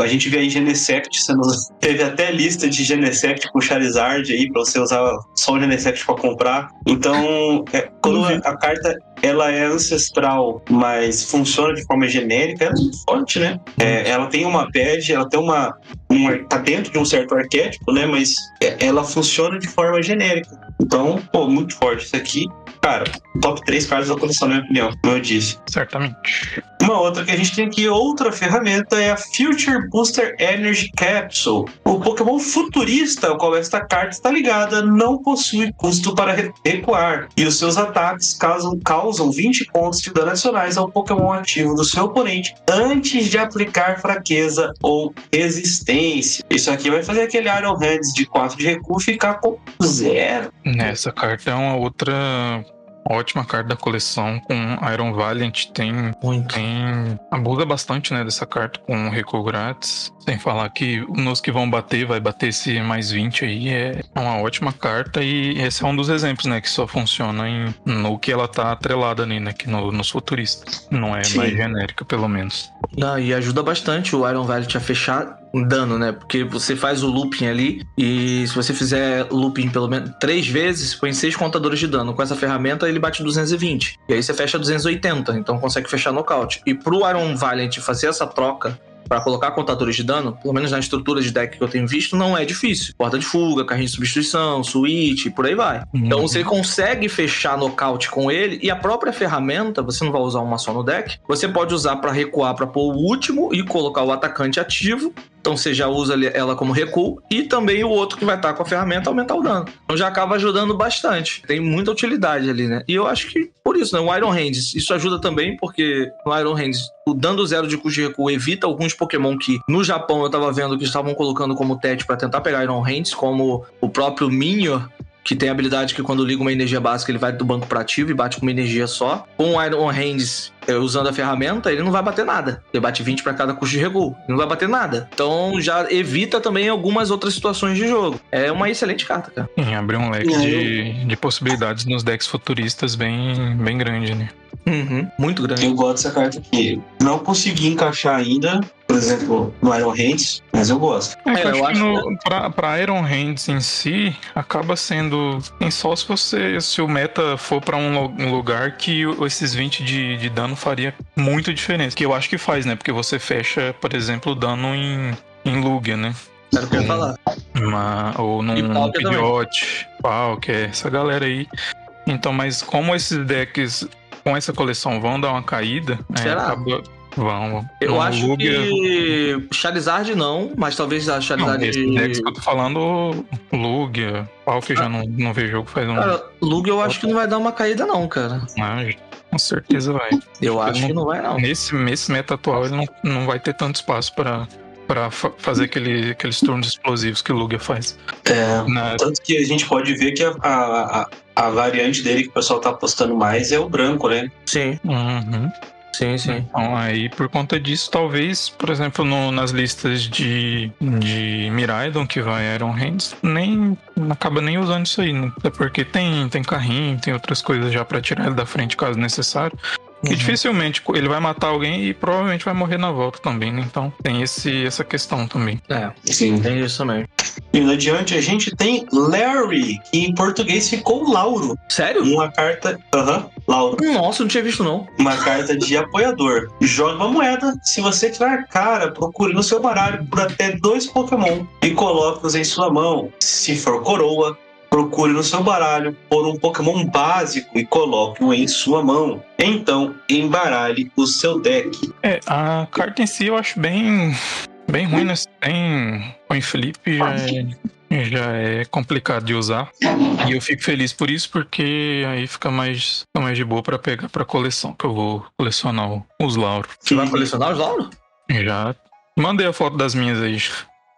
A gente vê aí Genesect sendo. Teve até lista de Genesect com Charizard aí pra você usar só o Genesect pra comprar. Então, é, quando a, a carta ela é ancestral, mas funciona de forma genérica, ela é muito forte, né? É, ela tem uma pad, ela tem uma. Um, tá dentro de um certo arquétipo, né? Mas é- ela funciona de forma genérica. Então, pô, muito forte isso aqui. Cara, top 3 cartas da coleção, na minha opinião, como eu disse. Certamente. Uma outra que a gente tem aqui, outra ferramenta, é a Future Booster Energy Capsule. O Pokémon futurista ao qual esta carta está ligada não possui custo para re- recuar, e os seus ataques causam, causam 20 pontos de dano adicionais ao Pokémon ativo do seu oponente antes de aplicar fraqueza ou resistência. Isso aqui vai fazer aquele Iron Hands de 4 de recuo ficar com zero. Essa carta é uma outra ótima carta da coleção com Iron Valiant. Tem Muito. tem abusa bastante né, dessa carta com recuo grátis. Sem falar que nos que vão bater, vai bater esse mais 20 aí. É uma ótima carta e esse é um dos exemplos, né? Que só funciona em, no que ela tá atrelada ali, né? Que no, nos futuristas. Não é Sim. mais genérica, pelo menos. Ah, e ajuda bastante o Iron Valiant a fechar dano, né? Porque você faz o looping ali e se você fizer looping pelo menos três vezes, põe seis contadores de dano. Com essa ferramenta ele bate 220. E aí você fecha 280, então consegue fechar nocaute. E pro Iron Valiant fazer essa troca para colocar contadores de dano, pelo menos na estrutura de deck que eu tenho visto, não é difícil. Porta de fuga, carrinho de substituição, switch, por aí vai. Então você consegue fechar nocaute com ele e a própria ferramenta, você não vai usar uma só no deck, você pode usar para recuar para pôr o último e colocar o atacante ativo. Então você já usa ela como recuo e também o outro que vai estar com a ferramenta aumentar o dano. Então já acaba ajudando bastante. Tem muita utilidade ali, né? E eu acho que por isso, né? O Iron Hands, isso ajuda também porque no Iron Hands, o dando zero de custo de recuo evita alguns Pokémon que no Japão eu tava vendo que estavam colocando como tete para tentar pegar Iron Hands, como o próprio Minior, que tem a habilidade que quando liga uma energia básica ele vai do banco para ativo e bate com uma energia só. Com o Iron Hands usando a ferramenta, ele não vai bater nada. Ele bate 20 para cada custo de recuo. Ele não vai bater nada. Então já evita também algumas outras situações de jogo. É uma excelente carta, cara. Sim, abrir um leque É, de, de possibilidades nos decks futuristas bem, bem grande, né? Uhum, muito grande. Eu gosto dessa carta aqui. Não consegui encaixar ainda, por exemplo, no Iron Hands, mas eu gosto. É, É, eu eu acho que no, pra, pra Iron Hands em si, acaba sendo. Em só se você. Se o meta for pra um, um lugar que esses 20 de, de dano faria muito diferença. Que eu acho que faz, né? Porque você fecha, por exemplo, dano em, em Lugia, né? Era o que eu ia falar. Uma, ou num. Pidgeot, Palkia, essa galera aí. Então, mas como esses decks com essa coleção vão dar uma caída, é, Será? acaba- vão. Eu no acho Lugia- que Charizard não, mas talvez a Não, Charizard. esse decks que eu tô falando, Lugia, Palkia já não, não vê jogo faz um. Cara, Lug eu acho que não vai dar uma caída, não, cara. Ah, Com certeza vai. Eu acho que não vai, não. Nesse, nesse meta atual, ele não, não vai ter tanto espaço pra, pra fa- fazer aquele, aqueles turnos explosivos que o Lugia faz. É, Na- tanto que a gente pode ver que a, a, a- a variante dele que o pessoal tá apostando mais é o branco, né? Sim, Uhum. Sim, sim. Então, aí por conta disso, talvez, por exemplo, no- nas listas de, de Miraidon que vai Iron Hands, nem acaba nem usando isso aí, né? Até porque tem, tem carrinho, tem outras coisas já pra tirar ele da frente caso necessário. E Uhum. dificilmente ele vai matar alguém e provavelmente vai morrer na volta também, né? Então tem esse, essa questão também. É, Sim. tem isso também. Indo adiante, a gente tem Larry, que em português ficou Lauro. Sério? Uma carta. Aham, Lauro. Nossa, não tinha visto, não. Uma carta de apoiador. Joga uma moeda. Se você tiver cara, procure no seu baralho por até dois Pokémon e coloque-os em sua mão. Se for coroa, procure no seu baralho por um Pokémon básico e coloque-o em sua mão. Então, embaralhe o seu deck. É, a carta em si eu acho bem, bem ruim, né? Tem Põe Felipe já é, já é complicado de usar. E eu fico feliz por isso, porque aí fica mais, fica mais de boa pra pegar pra coleção, que eu vou colecionar o- os lauros. Você vai colecionar os lauros? Já mandei a foto das minhas aí.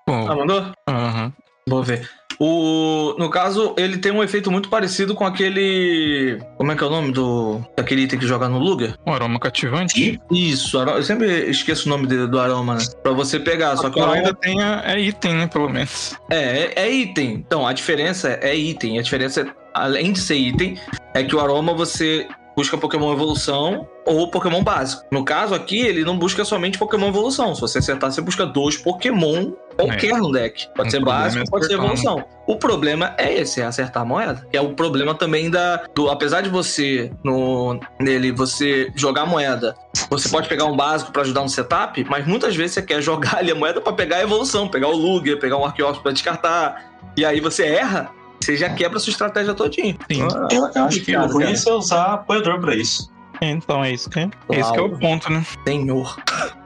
Pô, Ah, mandou? aham. Vou ver. O, no caso, ele tem um efeito muito parecido com aquele. Como é que é o nome do. Daquele item que joga no Luger? Um aroma cativante. Isso, eu sempre esqueço o nome dele, do aroma, né? Pra você pegar. Só que o aroma ainda tem a, é item, né? Pelo menos. é, é, é item. Então, a diferença é item. A diferença, é, além de ser item, é que o aroma você busca Pokémon evolução ou Pokémon básico. No caso aqui, ele não busca somente Pokémon evolução. Se você acertar, você busca dois Pokémon qualquer no deck. Pode O ser problema básico, é pode ser né? evolução. O problema é esse, é acertar a moeda. Que é o problema também da. Do, apesar de você, no, nele, você jogar a moeda, você pode pegar um básico pra ajudar no setup, mas muitas vezes você quer [LAUGHS] jogar ali a moeda pra pegar a evolução, pegar o Lugia, pegar um Arceus pra descartar. E aí você erra, você já quebra a sua estratégia todinha. Sim. Ah, Eu, eu acho que o ruim é você usar apoiador pra isso. Então é isso que é. Esse que é o ponto, né? Senhor.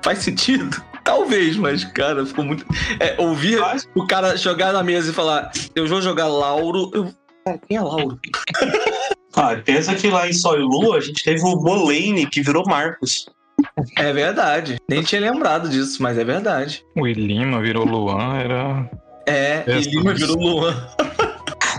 Faz sentido? Talvez, mas, cara, ficou muito. É, ouvir Mas, o cara jogar na mesa e falar, eu vou jogar Lauro. Eu... Cara, quem é Lauro? ah, pensa que lá em Sol e Lua a gente teve o Molane que virou Marcos. É verdade. Nem tinha lembrado disso, mas é verdade. O Ilima virou Luan, era. É, É, e Lima virou Luan.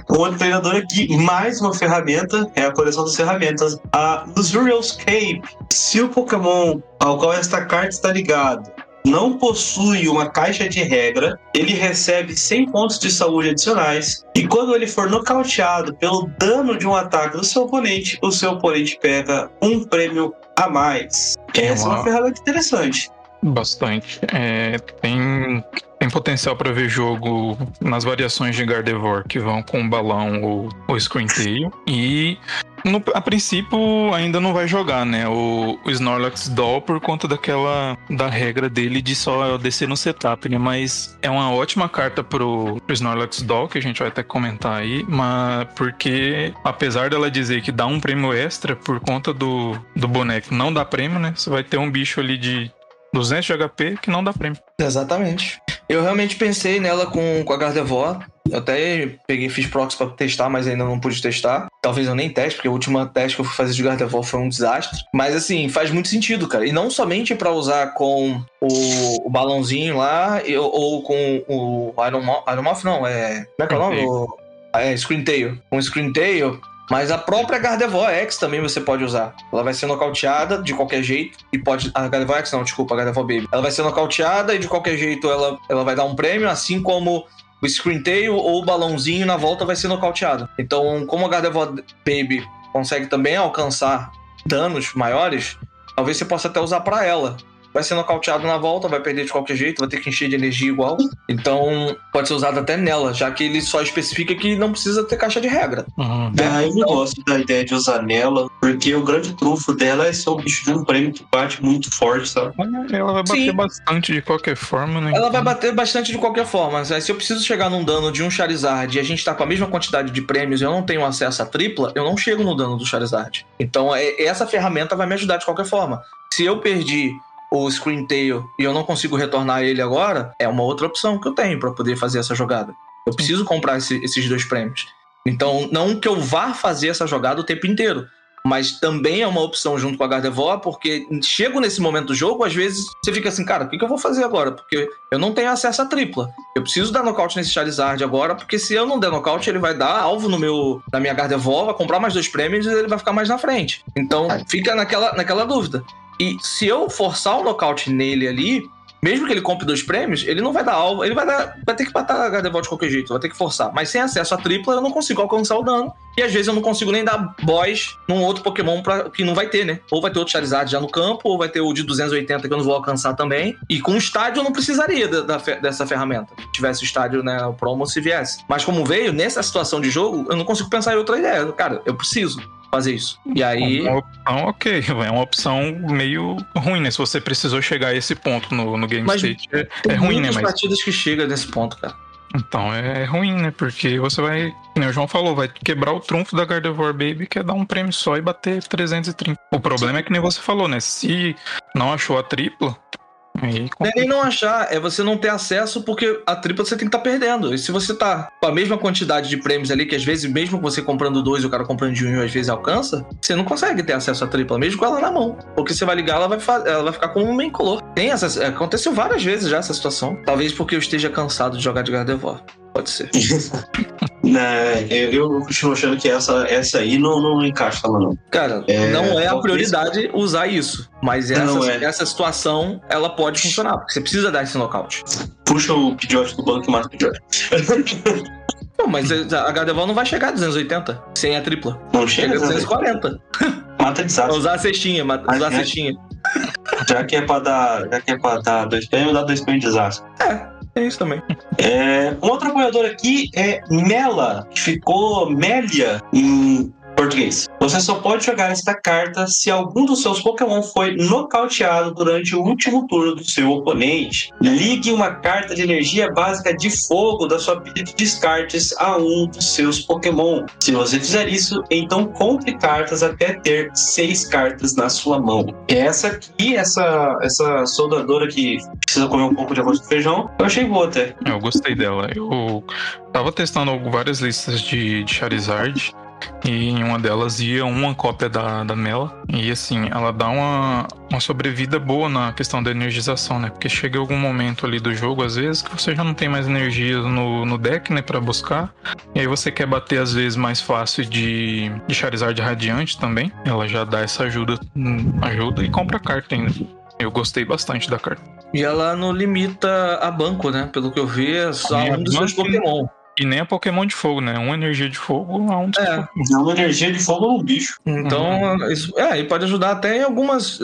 Outro treinador aqui, mais uma ferramenta, é a coleção das ferramentas. A Luxurious-Cape. Se o Pokémon ao qual esta carta está ligado não possui uma caixa de regra, ele recebe 100 pontos de saúde adicionais. E quando ele for nocauteado pelo dano de um ataque do seu oponente, o seu oponente pega um prêmio a mais. Essa é uma ferramenta interessante. Bastante. É, tem, tem potencial para ver jogo nas variações de Gardevoir que vão com o balão ou o Screen Tail. E no- a princípio ainda não vai jogar, né? O, o Snorlax Doll por conta daquela da regra dele de só descer no setup, né? Mas é uma ótima carta pro, pro Snorlax Doll, que a gente vai até comentar aí, mas porque apesar dela dizer que dá um prêmio extra por conta do, do boneco, não dá prêmio, né? Você vai ter um bicho ali de 200 de HP que não dá prêmio. Exatamente. Eu realmente pensei nela com, com a Gardevoir. Eu até peguei, fiz proxy pra testar, mas ainda não pude testar. Talvez eu nem teste, porque a última teste que eu fui fazer de Gardevoir foi um desastre. Mas assim, faz muito sentido, cara. E não somente pra usar com o, o balãozinho lá, e- ou com o Iron Moth. Iron Moth não, é. Como é que é o nome? O, é, Screen Tail. Com Screen Tail. Mas a própria Gardevoir X também você pode usar. Ela vai ser nocauteada de qualquer jeito. E pode. A Gardevoir X não, desculpa, a Gardevoir Baby. Ela vai ser nocauteada e de qualquer jeito ela, ela vai dar um prêmio, assim como o Screen Tail ou o balãozinho na volta vai ser nocauteado. Então, como a Gardevoir Baby consegue também alcançar danos maiores, talvez você possa até usar pra ela. Vai ser nocauteado na volta, vai perder de qualquer jeito, vai ter que encher de energia igual. Então, pode ser usado até nela, já que ele só especifica que não precisa ter caixa de regra. Uhum. Ah, eu não gosto da ideia de usar nela, porque o grande trunfo dela é ser um bicho de um prêmio que bate muito forte, sabe? Ela vai bater Sim. bastante de qualquer forma, né? Ela vai bater bastante de qualquer forma. mas Se eu preciso chegar num dano de um Charizard e a gente tá com a mesma quantidade de prêmios e eu não tenho acesso à tripla, eu não chego no dano do Charizard. Então é- essa ferramenta vai me ajudar de qualquer forma. Se eu perdi o Screen Tail e eu não consigo retornar ele agora, é uma outra opção que eu tenho pra poder fazer essa jogada. Eu preciso comprar esse- esses dois prêmios. Então, não que eu vá fazer essa jogada o tempo inteiro, mas também é uma opção junto com a Gardevoir, porque chego nesse momento do jogo, às vezes você fica assim, cara, o que, que eu vou fazer agora? Porque eu não tenho acesso à tripla. Eu preciso dar nocaute nesse Charizard agora, porque se eu não der nocaute, ele vai dar alvo no meu, na minha Gardevoir, vai comprar mais dois prêmios e ele vai ficar mais na frente. Então fica naquela, naquela dúvida. E se eu forçar o nocaute nele ali, mesmo que ele compre dois prêmios, ele não vai dar alvo, ele vai, dar, vai ter que matar a Gardevoir de qualquer jeito, vai ter que forçar. Mas sem acesso à tripla, eu não consigo alcançar o dano. E às vezes eu não consigo nem dar boss num outro Pokémon pra, que não vai ter, né? Ou vai ter outro Charizard já no campo, ou vai ter o de 280 que eu não vou alcançar também. E com o estádio eu não precisaria da, da, dessa ferramenta. Se tivesse o estádio, né, o promo, se viesse. Mas como veio, nessa situação de jogo, eu não consigo pensar em outra ideia. Cara, eu preciso fazer isso. E aí. É uma opção, ok. É uma opção meio ruim, né? Se você precisou chegar a esse ponto no, no Game Mas State, é, é ruim, né? muitas Mas partidas que chegam nesse ponto, cara. então é ruim, né? Porque você vai, como o João falou, vai quebrar o trunfo da Gardevoir Baby, que é dar um prêmio só e bater 330. O problema é que nem você falou, né? Se não achou a tripla, aí Não é nem não achar, é você não ter acesso porque a tripla você tem que estar perdendo. E se você tá com a mesma quantidade de prêmios ali, que às vezes, mesmo você comprando dois e o cara comprando de um, às vezes alcança, você não consegue ter acesso à tripla, mesmo com ela na mão. Porque você vai ligar, ela vai, fa- ela vai ficar como um main color. Tem essa, aconteceu várias vezes já essa situação. Talvez porque eu esteja cansado de jogar de Gardevoir. Pode ser. [LAUGHS] Né, eu, continuo achando que essa, essa aí não, não encaixa lá, não. Cara, É, não é a prioridade usar isso. Mas essa, é. essa situação, ela pode funcionar. Porque você precisa dar esse nocaute. Puxa o Pidgeot do banco e mata o Pidgeot. [LAUGHS] Não, mas a Gardevoir não vai chegar a 280 sem a tripla. Não Chega chega, a né? 240. mata desastre. usar a cestinha, ma- Mas usar a é. cestinha. Já que é pra dar, já que é pra dar dois prêmios, dá dois prêmios de desastre. É isso também. É, um outro apoiador aqui é Mela, que ficou Mélia em Você só pode jogar esta carta se algum dos seus Pokémon foi nocauteado durante o último turno do seu oponente. Ligue uma carta de energia básica de fogo da sua pilha de descartes a um dos seus Pokémon. Se você fizer isso, então compre cartas até ter seis cartas na sua mão. Essa aqui, essa, essa soldadora que precisa comer um pouco de arroz com feijão, eu achei boa até. Eu gostei dela. Eu tava testando várias listas de, de Charizard. E em uma delas ia uma cópia da, da Mela. E assim, ela dá uma, uma sobrevida boa na questão da energização, né? Porque chega algum momento ali do jogo, às vezes, que você já não tem mais energia no, no deck, né? Pra buscar. E aí você quer bater, às vezes, mais fácil de, de Charizard Radiante também. Ela já dá essa ajuda, hum, ajuda e compra carta ainda. Eu gostei bastante da carta. E ela não limita a banco, né? Pelo que eu vi, é só um dos seus Pokémon. E nem a Pokémon de fogo, né? Uma energia de fogo a um dos É. Dá uma energia de fogo no bicho. Então, isso, é, e pode ajudar até em algumas.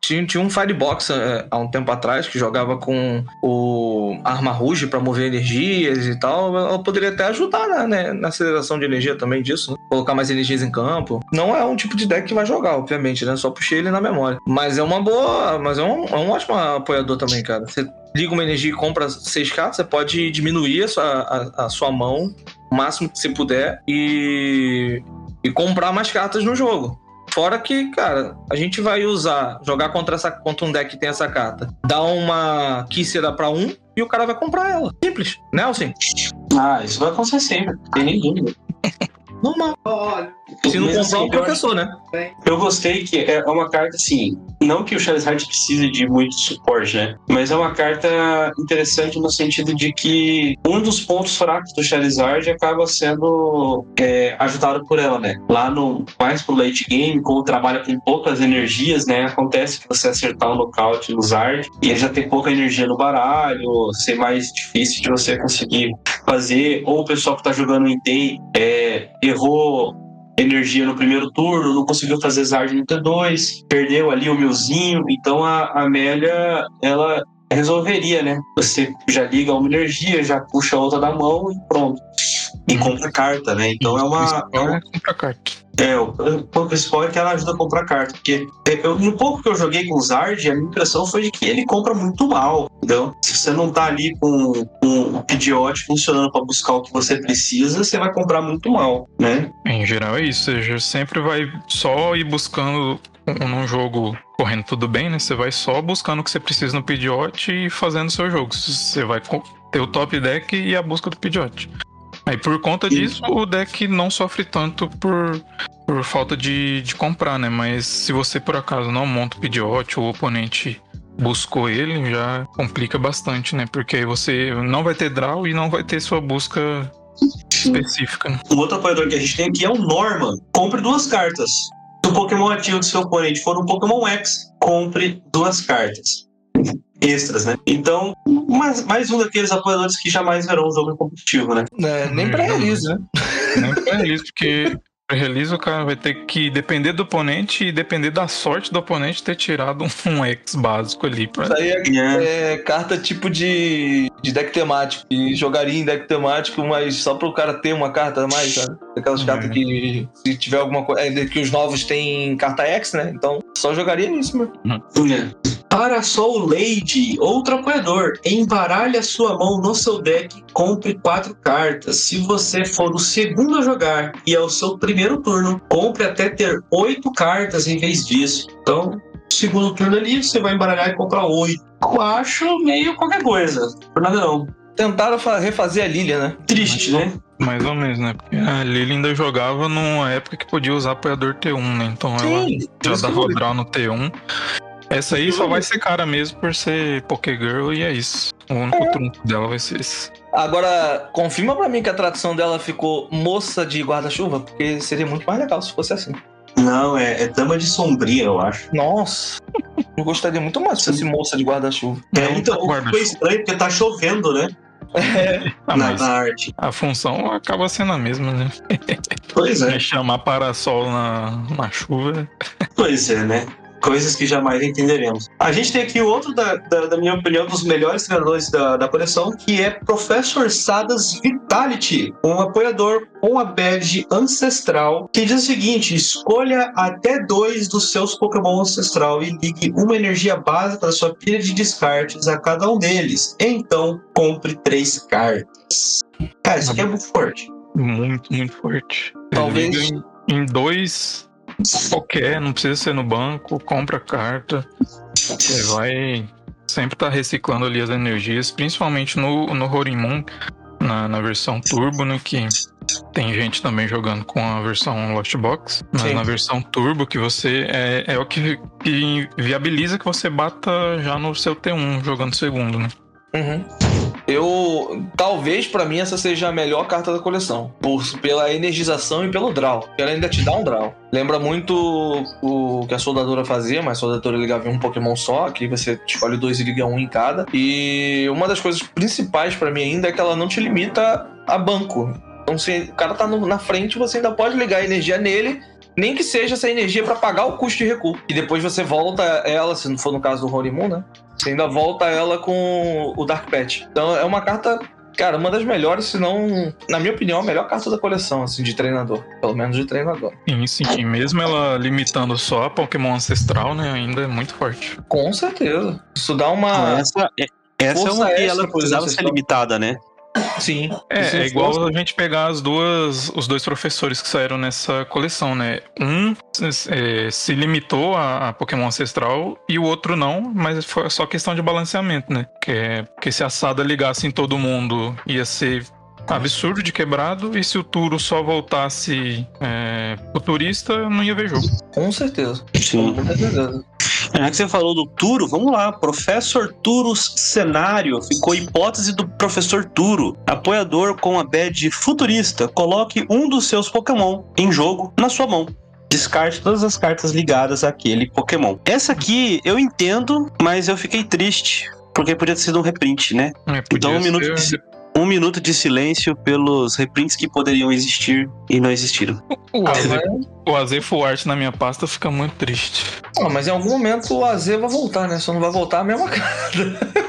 Tinha, tinha um Firebox é, há um tempo atrás que jogava com o Arma Rouge pra mover energias e tal. Ela poderia até ajudar né, né, na aceleração de energia também disso, né? Colocar mais energias em campo. Não é um tipo de deck que vai jogar, obviamente, né? Só puxei ele na memória. Mas é uma boa. Mas é um, é um ótimo apoiador também, cara. Você liga uma energia e compra seis cartas, você pode diminuir a sua, a, a sua mão o máximo que você puder e e comprar mais cartas no jogo. Fora que, cara, a gente vai usar, jogar contra, essa, contra um deck que tem essa carta, dar uma Kícera pra um e o cara vai comprar ela. Simples, né? Ah, isso vai acontecer sempre. Não tem nem dúvida. [LAUGHS] Normal. Se não comprar o eu professor, né? Eu gostei que é uma carta assim. Não que o Charizard precise de muito suporte, né? Mas é uma carta interessante no sentido de que um dos pontos fracos do Charizard acaba sendo é, ajudado por ela, né? Lá no mais pro late game, como trabalha com poucas energias, né? Acontece que você acertar um nocaute no Zard e ele já tem pouca energia no baralho, ser mais difícil de você conseguir fazer. Ou o pessoal que tá jogando em Day é, errou energia no primeiro turno, não conseguiu fazer Zard no T2, perdeu ali o milzinho, então a Amélia, ela resolveria, né? Você já liga uma energia, já puxa a outra da mão e pronto. E compra carta, né? Então é uma. É, uma- compra carta. É, o, o principal é que ela ajuda a comprar carta. Porque eu, no pouco que eu joguei com o Zard, a minha impressão foi de que ele compra muito mal. Entendeu? Se você não tá ali com, com o funcionando para buscar o que você precisa, você vai comprar muito mal, né? Em geral é isso. Você sempre vai só ir buscando um- num jogo correndo tudo bem, né? Você vai só buscando o que você precisa no Pidgeot e fazendo seu jogo. Você vai ter o top deck e a busca do Pidgeot. Aí por conta Sim. disso, o deck não sofre tanto por por falta de, de comprar, né? Mas se você por acaso não monta o Pidgeot ou o oponente buscou ele, já complica bastante, né? Porque aí você não vai ter draw e não vai ter sua busca específica. Né? Um outro apoiador que a gente tem aqui é o Norman. Compre duas cartas. Se o Pokémon ativo do seu oponente for um Pokémon X, compre duas cartas. Extras, né? Então, mais, mais um daqueles apoiadores que jamais verão um jogo competitivo, né? É, nem pra eles, né? [LAUGHS] Nem pra eles, porque Release o cara vai ter que depender do oponente e depender da sorte do oponente ter tirado um X básico ali. Pra... Isso aí é, é, carta tipo de, de deck temático. E jogaria em deck temático, mas só pro cara ter uma carta a mais, sabe? Aquelas uhum. cartas que se tiver alguma coisa. É, que os novos têm carta X, né? Então só jogaria nisso, mano. Uhum. É. Para Soul Lady, outro apoiador, embaralhe a sua mão no seu deck, compre quatro cartas. Se você for o segundo a jogar e é o seu primeiro turno, compre até ter oito cartas em vez disso. Então, segundo turno ali, você vai embaralhar e comprar oito. Eu acho meio qualquer coisa, por nada não. Tentaram refazer a Lilia, né? Triste, né? Mais ou menos, né? Porque a Lily ainda jogava numa época que podia usar apoiador T1, né? Então Sim, ela já dava draw no T1. Essa aí só vai ser cara mesmo por ser Pokégirl e é isso. O único é. trunfo dela vai ser esse. Agora, confirma pra mim que a tradução dela ficou moça de guarda-chuva, porque seria muito mais legal se fosse assim. Não, é, é dama de sombria, eu acho. Nossa, eu gostaria muito mais se fosse moça de guarda-chuva. É, então, guarda foi estranho porque tá chovendo, né? É, ah, na, na, arte. A função acaba sendo a mesma, né? Pois é. é chamar para-sol na, na chuva. Pois é, né? Coisas que jamais entenderemos. A gente tem aqui outro, da, da, da minha opinião, dos melhores treinadores da, da coleção, que é Professor Sadas Vitality, um apoiador com a badge ancestral, que diz o seguinte: escolha até dois dos seus Pokémon ancestral e ligue uma energia básica da sua pilha de descartes a cada um deles. Então, compre três cartas. Cara, isso aqui é muito forte. Muito, muito forte. Talvez. Em, em dois qualquer, não precisa ser no banco, compra carta. Você vai sempre estar tá reciclando ali as energias, principalmente no, no Horimun, na, na versão Turbo, né? Que tem gente também jogando com a versão Lost Box, mas Sim. na versão Turbo que você é, é o que, que viabiliza que você bata já no seu T1 jogando segundo, né? Uhum. Eu. Talvez para mim essa seja a melhor carta da coleção. Por, pela energização e pelo draw. Ela ainda te dá um draw. Lembra muito o que a soldadora fazia, mas a soldadora ligava em um Pokémon só. Aqui você escolhe dois e liga um em cada. E uma das coisas principais para mim ainda é que ela não te limita a banco. Então, se o cara tá no, na frente, você ainda pode ligar a energia nele nem que seja essa energia para pagar o custo de recuo. E depois você volta ela, se não for no caso do Horimun, né? Você ainda volta ela com o Dark Patch. Então é uma carta, cara, uma das melhores, se não, na minha opinião, a melhor carta da coleção, assim, de treinador. Pelo menos de treinador. Sim, sim. E mesmo ela limitando só a Pokémon Ancestral, né? Ainda é muito forte. Com certeza. Isso dá uma. Essa, é, essa é uma que ela precisava ser limitada, né? Sim. É, é igual a gente pegar as duas, os dois professores que saíram nessa coleção, né? Um é, se limitou a, a, Pokémon Ancestral e o outro não, mas foi só questão de balanceamento, né? Que é, porque se a Sada ligasse em todo mundo ia ser absurdo de quebrado e se o Turo só voltasse é, futurista, não ia ver jogo. Com certeza. Sim. Com certeza. Já que você falou do Turo, vamos lá. Professor Turos cenário. Ficou hipótese do Professor Turo. Apoiador com a badge futurista. Coloque um dos seus Pokémon em jogo na sua mão descarte todas as cartas ligadas àquele Pokémon. Essa aqui eu entendo, mas eu fiquei triste. Porque podia ter sido um reprint, né? É, então um minuto, de, um minuto de silêncio pelos reprints que poderiam existir e não existiram. O AZ, o AZ Full Art na minha pasta fica muito triste. Ah, mas em algum momento o AZ vai voltar, né? Só não vai voltar a mesma carta.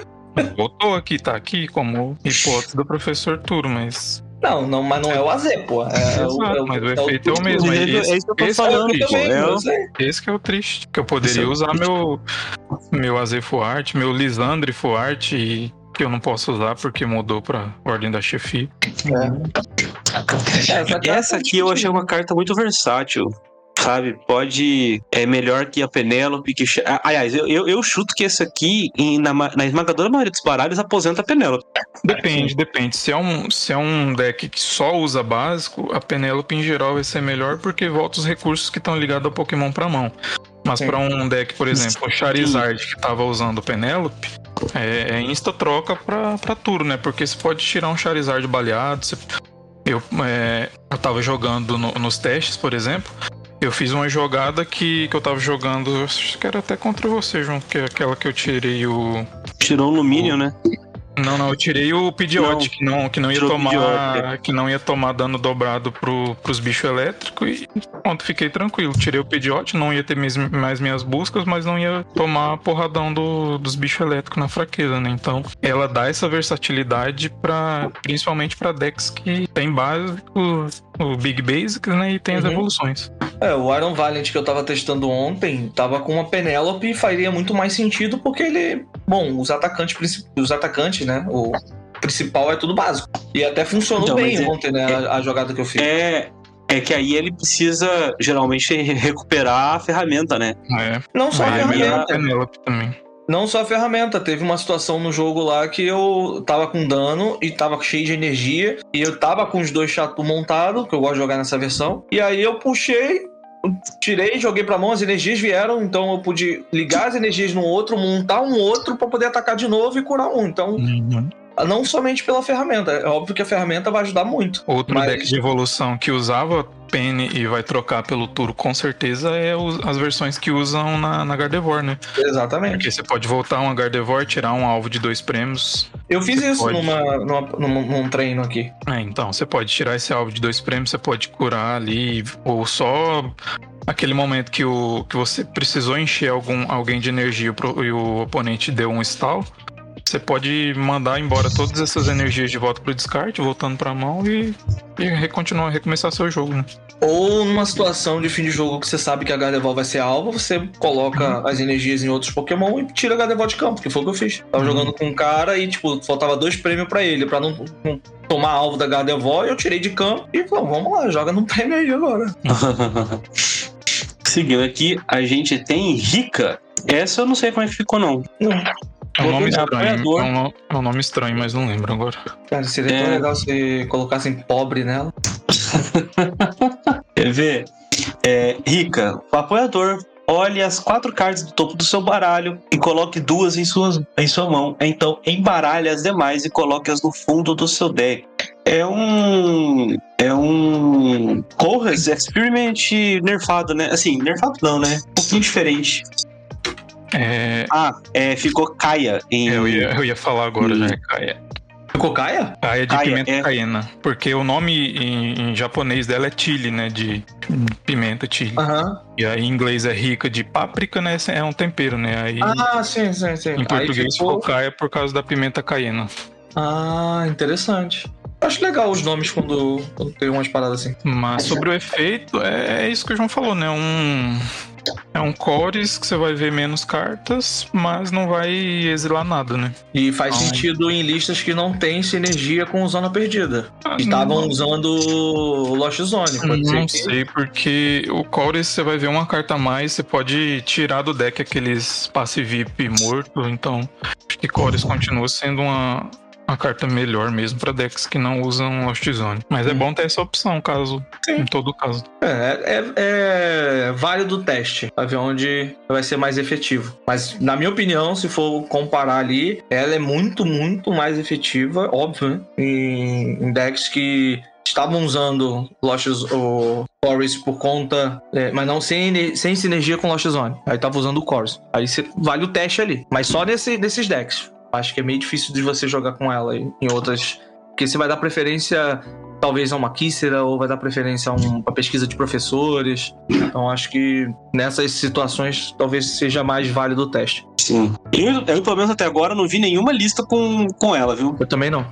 Voltou aqui, tá aqui como hipótese do professor Turo, mas não, não, mas não é o AZ, pô. É, Exato, é o, mas o efeito é o, mesmo. É, esse, é isso que eu tô esse falando, é também, é esse que é o triste. Que eu poderia usar meu, meu AZ Full Art, meu Lisandre Full Art e que eu não posso usar porque mudou pra ordem da chefia. É. Essa aqui eu achei uma carta muito versátil. Sabe, pode. É melhor que a Penélope. Que... Aliás, eu, eu, eu chuto que esse aqui, em, na, na esmagadora maioria dos baralhos, aposenta a Penélope. Depende, depende. Se é, um, se é um deck que só usa básico, a Penélope em geral vai ser melhor porque volta os recursos que estão ligados ao Pokémon pra mão. Mas pra um deck, por exemplo, o Charizard que tava usando o Penélope, é, é insta troca pra, pra tudo, né? Porque você pode tirar um Charizard baleado. você- Eu, é, eu tava jogando no- nos testes, por exemplo. Eu fiz uma jogada que, que eu tava jogando, acho que era até contra você, João, que é aquela que eu tirei o. Tirou o Luminion, né? Não, não, eu tirei o Pidgeot, que não, que não ia tomar. Pidgeot, Que não ia tomar dano dobrado pro, pros bichos elétricos e pronto, fiquei tranquilo. Tirei o Pidgeot, não ia ter mes- mais minhas buscas, mas não ia tomar porradão do, dos bichos elétricos na fraqueza, né? Então, ela dá essa versatilidade para principalmente pra decks que tem básico, o Big Basics, né? E tem as Uhum. evoluções. É, o Iron Valiant que eu tava testando ontem tava com uma Penélope e faria muito mais sentido porque ele. Bom, os atacantes, os atacantes, né? O principal é tudo básico. E até funcionou Então, bem é- ontem, né? A, a jogada que eu fiz. É, é que aí ele precisa geralmente [LAUGHS] recuperar a ferramenta, né? É, Não só a é melhor a ferramenta. Penélope também. Não só a ferramenta, teve uma situação no jogo lá que eu tava com dano e tava cheio de energia. E eu tava com os dois chato montado, que eu gosto de jogar nessa versão. E aí eu puxei, tirei, joguei pra mão, as energias vieram, então eu pude ligar as energias no outro, montar um outro pra poder atacar de novo e curar um. Então, Uhum. Não somente pela ferramenta, é óbvio que a ferramenta vai ajudar muito. Outro Mas- deck de evolução que usava Penny e vai trocar pelo Turo com certeza é as versões que usam na, na Gardevoir, né? Exatamente. Porque você pode voltar uma Gardevoir, tirar um alvo de dois prêmios. Eu fiz isso pode. numa, numa- num, num treino aqui. É, então, você pode tirar esse alvo de dois prêmios, você pode curar ali, ou só aquele momento que, o, que você precisou encher algum, alguém de energia pro- e o oponente deu um stall. Você pode mandar embora todas essas energias de volta pro descarte, voltando pra mão e, e recontinuar, recomeçar seu jogo, né? Ou numa situação de fim de jogo que você sabe que a Gardevoir vai ser alvo, você coloca as energias em outros Pokémon e tira a Gardevoir de campo, que foi o que eu fiz. Tava Uhum. jogando com um cara e, tipo, faltava dois prêmios pra ele, pra não, não tomar alvo da Gardevoir, eu tirei de campo e falou, vamos lá, joga num [LAUGHS] prêmio aí agora. [LAUGHS] Seguindo aqui, a gente tem Rica. Essa eu não sei como é que ficou, não. Não, É um nome estranho. É um, é um nome estranho, mas não lembro agora. cara, seria tão É. legal se colocassem pobre nela. Quer ver? É, Rica, o apoiador. Olhe as quatro cartas do topo do seu baralho e coloque duas em, suas, em sua mão. Então, embaralhe as demais e coloque-as no fundo do seu deck. É um. É um. Corras Experiment nerfado, né? Assim, nerfado não, né? Um pouquinho diferente. É, Ah, é, ficou Kaia em. eu, ia, eu ia falar agora Hum. já. é Kaia. Ficou Caia? Kaia de Kaia, pimenta é. caiena. Porque o nome em, em japonês dela é chili, né? De pimenta chili. Aham. E aí em inglês é rica de páprica, né? É um tempero, né? Aí Ah, sim, sim, sim. em português ficou- ficou Kaia por causa da pimenta caiena. Ah, interessante. Acho legal os nomes quando, quando tem umas paradas assim. Mas sobre o efeito, é, é isso que o João falou, né? Um. É um cores que você vai ver menos cartas, mas não vai exilar nada, né? E faz Ai. sentido em listas que não tem sinergia com Zona Perdida. Que estavam Não- usando o Lost Zone. Pode ser Não que- sei, porque o Cores você vai ver uma carta a mais, você pode tirar do deck aqueles passe VIP morto, então acho que Cores continua sendo uma, uma carta melhor mesmo pra decks que não usam Lost Zone. Mas é Hum. bom ter essa opção, caso. Sim. Em todo caso. É, é, é válido o teste, pra ver onde vai ser mais efetivo. Mas, na minha opinião, se for comparar ali, ela é muito, muito mais efetiva, óbvio, né? Em, em decks que estavam usando Lost o Chorus por conta, é, mas não sem, sem sinergia com Lost Zone. Aí tava usando o Chorus. Aí você, vale o teste ali. Mas só nesse, nesses decks. Acho que é meio difícil de você jogar com ela em outras. Porque você vai dar preferência talvez a uma Kícera ou vai dar preferência a um- uma pesquisa de professores. Então acho que nessas situações talvez seja mais válido o teste. Sim. Eu, eu, pelo menos até agora, não vi nenhuma lista com, com ela, viu? Eu também não.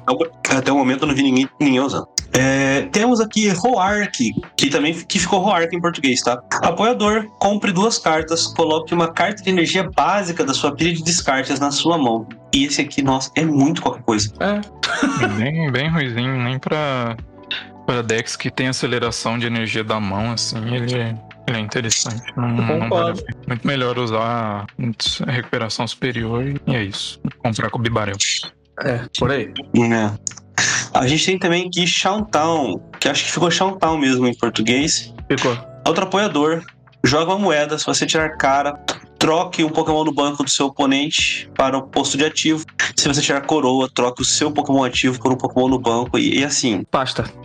Até o momento eu não vi ninguém, ninguém usando. É, temos aqui Roark, que também que ficou Roark em português, tá? Apoiador, compre duas cartas, coloque uma carta de energia básica da sua pilha de descartes na sua mão. E esse aqui, nossa, é muito qualquer coisa. É, [LAUGHS] bem, bem ruizinho, nem pra, pra decks que tem aceleração de energia da mão, assim, ele, é- ele é interessante. Não, não vale. Muito melhor usar recuperação superior e é isso. Comprar com o Bibarel. É, por aí. É. A gente tem também aqui Showntown, que acho que ficou Showntown mesmo em português. Ficou. Outro apoiador. Joga uma moeda, se você tirar cara, troque um Pokémon no banco do seu oponente para o posto de ativo. Se você tirar coroa, troque o seu Pokémon ativo por um Pokémon no banco e, e assim. Pasta. [LAUGHS]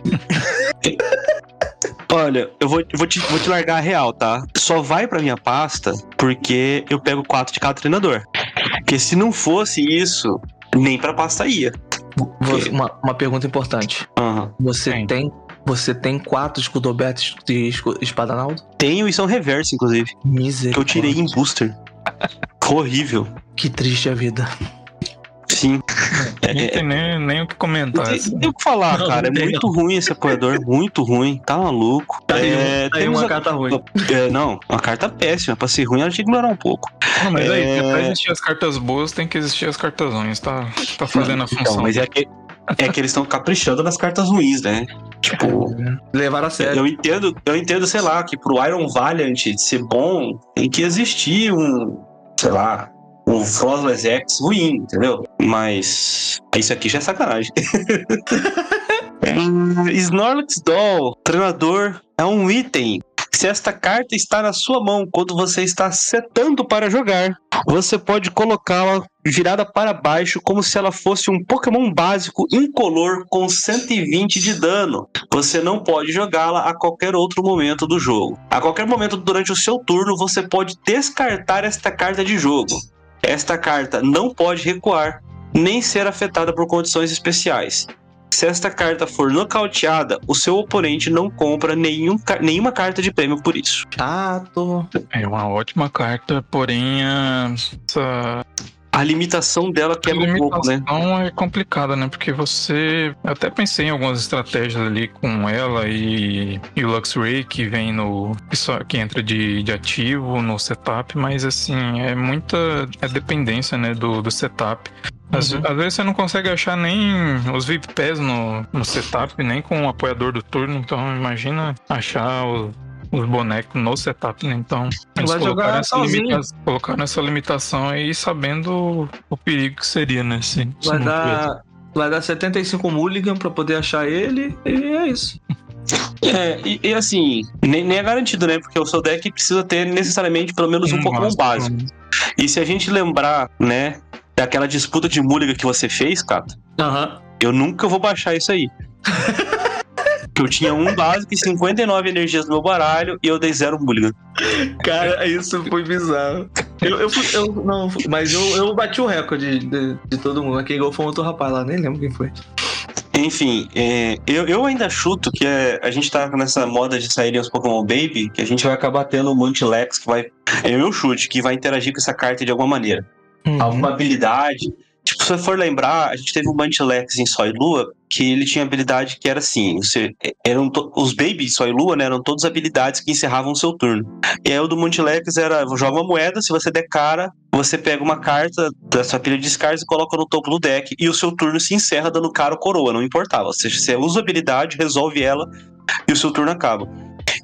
Olha, eu vou, eu vou, te, vou te largar a real, tá? Só vai pra minha pasta porque eu pego quatro de cada treinador. Porque se não fosse isso, nem pra pasta ia. Você- uma, uma pergunta importante. Aham. Você Tem. tem. Você tem quatro escudobetes de Espadanaldo? Tenho e são reverso, inclusive. Que Misericórdia. eu tirei em booster. [LAUGHS] Horrível. Que triste a vida. É, Não é, tem nem, nem o que comentar. Não assim. tem o que falar, Não, cara. não É tem, muito ruim esse apoiador, muito ruim. Tá maluco. Tá aí, É, tá aí temos uma a- carta ruim. é, não, uma carta péssima. Pra ser ruim, ela tinha que melhorar um pouco. Não, mas aí, É. pra existir as cartas boas, tem que existir as cartas ruins. Tá, tá fazendo a função. Então, mas é que, é que eles estão caprichando nas cartas ruins, né? Tipo, Levar a sério. eu entendo, eu entendo, sei lá, que pro Iron Valiant ser bom, tem que existir um, sei lá, um Frostless X ruim, entendeu? Mas isso aqui já é sacanagem. [LAUGHS] Snorlax Doll, treinador, é um item. Se esta carta está na sua mão quando você está setando para jogar, você pode colocá-la virada para baixo como se ela fosse um Pokémon básico incolor com 120 de dano. Você não pode jogá-la a qualquer outro momento do jogo. A qualquer momento durante o seu turno, você pode descartar esta carta de jogo. Esta carta não pode recuar, nem ser afetada por condições especiais. Se esta carta for nocauteada, o seu oponente não compra nenhum, nenhuma carta de prêmio por isso. Chato. É uma ótima carta, porém a- essa A limitação dela quebra um pouco, né? limitação é complicada, né? Porque você. Eu até pensei em algumas estratégias ali com ela e, e o Luxray que vem no. que, só, que entra de, de ativo no setup, mas assim, é muita. É dependência, né? Do, do setup. Às, Uhum. às vezes você não consegue achar nem os VIP pés no, no setup, nem com o apoiador do turno, então imagina achar os, os bonecos no setup, né? Então, eles Vai colocaram jogar essa, sozinho. limita colocaram essa limitação aí sabendo o perigo que seria, né? Se, se Vai dar. Vai dar 75 mulligan pra poder achar ele. E é isso. É, e, e assim, nem, nem é garantido, né? Porque o seu deck precisa ter necessariamente pelo menos um tivesse Pokémon básico. básico. E se a gente lembrar, né, daquela disputa de Mulligan que você fez, Cato, Aham. eu nunca vou baixar isso aí. [LAUGHS] Porque eu tinha um básico e 59 energias no meu baralho e eu dei zero Mulligan. Cara, isso foi bizarro. Eu, eu, eu- não, mas eu, eu bati o recorde de, de todo mundo. Quem ganhou foi um outro rapaz lá, nem lembro quem foi. Enfim, é, eu, eu ainda chuto que é, a gente tá nessa moda de saírem os Pokémon Baby, que a gente vai acabar tendo o Mantilex que vai. É o meu chute, que vai interagir com essa carta de alguma maneira. Uhum. alguma habilidade. Tipo, se você for lembrar, a gente teve um Mantilex em Sol e Lua, que ele tinha habilidade que era assim: você, eram to- os Babies Sol e Lua, né? Eram todas habilidades que encerravam o seu turno. E aí o do Mantilex era: joga uma moeda, se você der cara, você pega uma carta da sua pilha de descartes e coloca no topo do deck, e o seu turno se encerra dando cara ou coroa, não importava. Ou seja, você usa a habilidade, resolve ela e o seu turno acaba.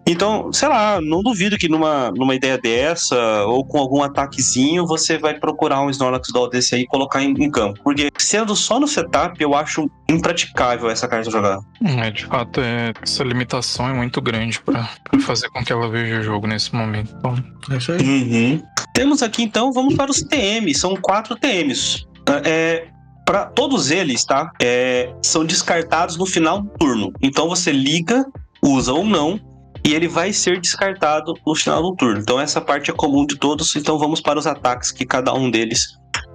Então, sei lá, não duvido que numa, numa ideia dessa, ou com algum ataquezinho, você vai procurar um Snorlax Doll desse aí e colocar em, em campo. Porque sendo só no setup, eu acho impraticável essa carta jogar. É, de fato, é, essa limitação é muito grande pra, pra fazer com que ela veja o jogo nesse momento. Então, É isso aí. Uhum. Temos aqui então, vamos para os TMs. São quatro TMs. É, para todos eles, tá? É, são descartados no final do turno. Então você liga, usa ou não, e ele vai ser descartado no final do turno. Então essa parte é comum de todos. Então vamos para os ataques que cada um deles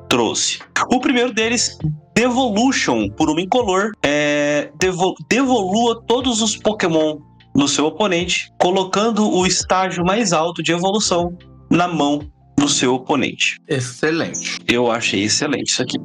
trouxe. O primeiro deles, Devolution, por uma incolor, é, devo- devolua todos os Pokémon do seu oponente, colocando o estágio mais alto de evolução na mão do seu oponente. Excelente. Eu achei excelente isso aqui.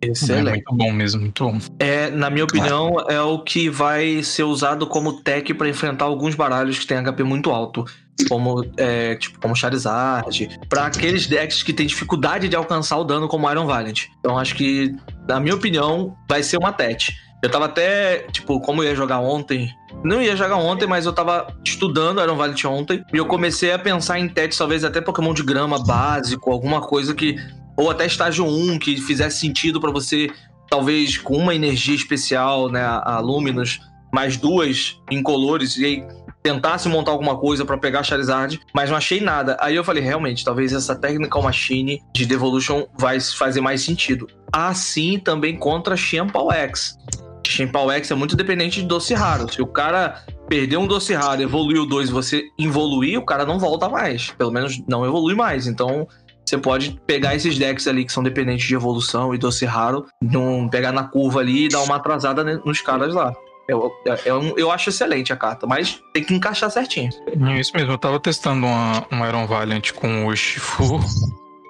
é Excelente. muito bom mesmo, muito bom. É, na minha opinião, é o que vai ser usado como tech pra enfrentar alguns baralhos que tem HP muito alto. Como, é, tipo, como Charizard. Pra aqueles decks que tem dificuldade de alcançar o dano como Iron Valiant. Então acho que, na minha opinião, vai ser uma tech. Eu tava até, tipo, como eu ia jogar ontem. Não ia jogar ontem, mas eu tava estudando Iron Valiant ontem. E eu comecei a pensar em tech, talvez até Pokémon de grama básico, alguma coisa que. Ou até estágio 1, que fizesse sentido pra você talvez com uma energia especial, né? A Luminous, mais duas incolores, e aí tentasse montar alguma coisa para pegar Charizard, mas não achei nada. Aí eu falei, realmente, talvez essa Technical Machine de Devolution vai fazer mais sentido. Assim também contra Shampoo X. Shampoo X é muito dependente de doce raro. Se o cara perder um doce raro, evoluiu dois, você evoluir, o cara não volta mais. Pelo menos não evolui mais. Então, você pode pegar esses decks ali que são dependentes de evolução e doce raro, não pegar na curva ali e dar uma atrasada nos caras lá. Eu, eu, eu acho excelente a carta, mas tem que encaixar certinho. Isso mesmo, eu tava testando uma, uma Iron Valiant com o Shifu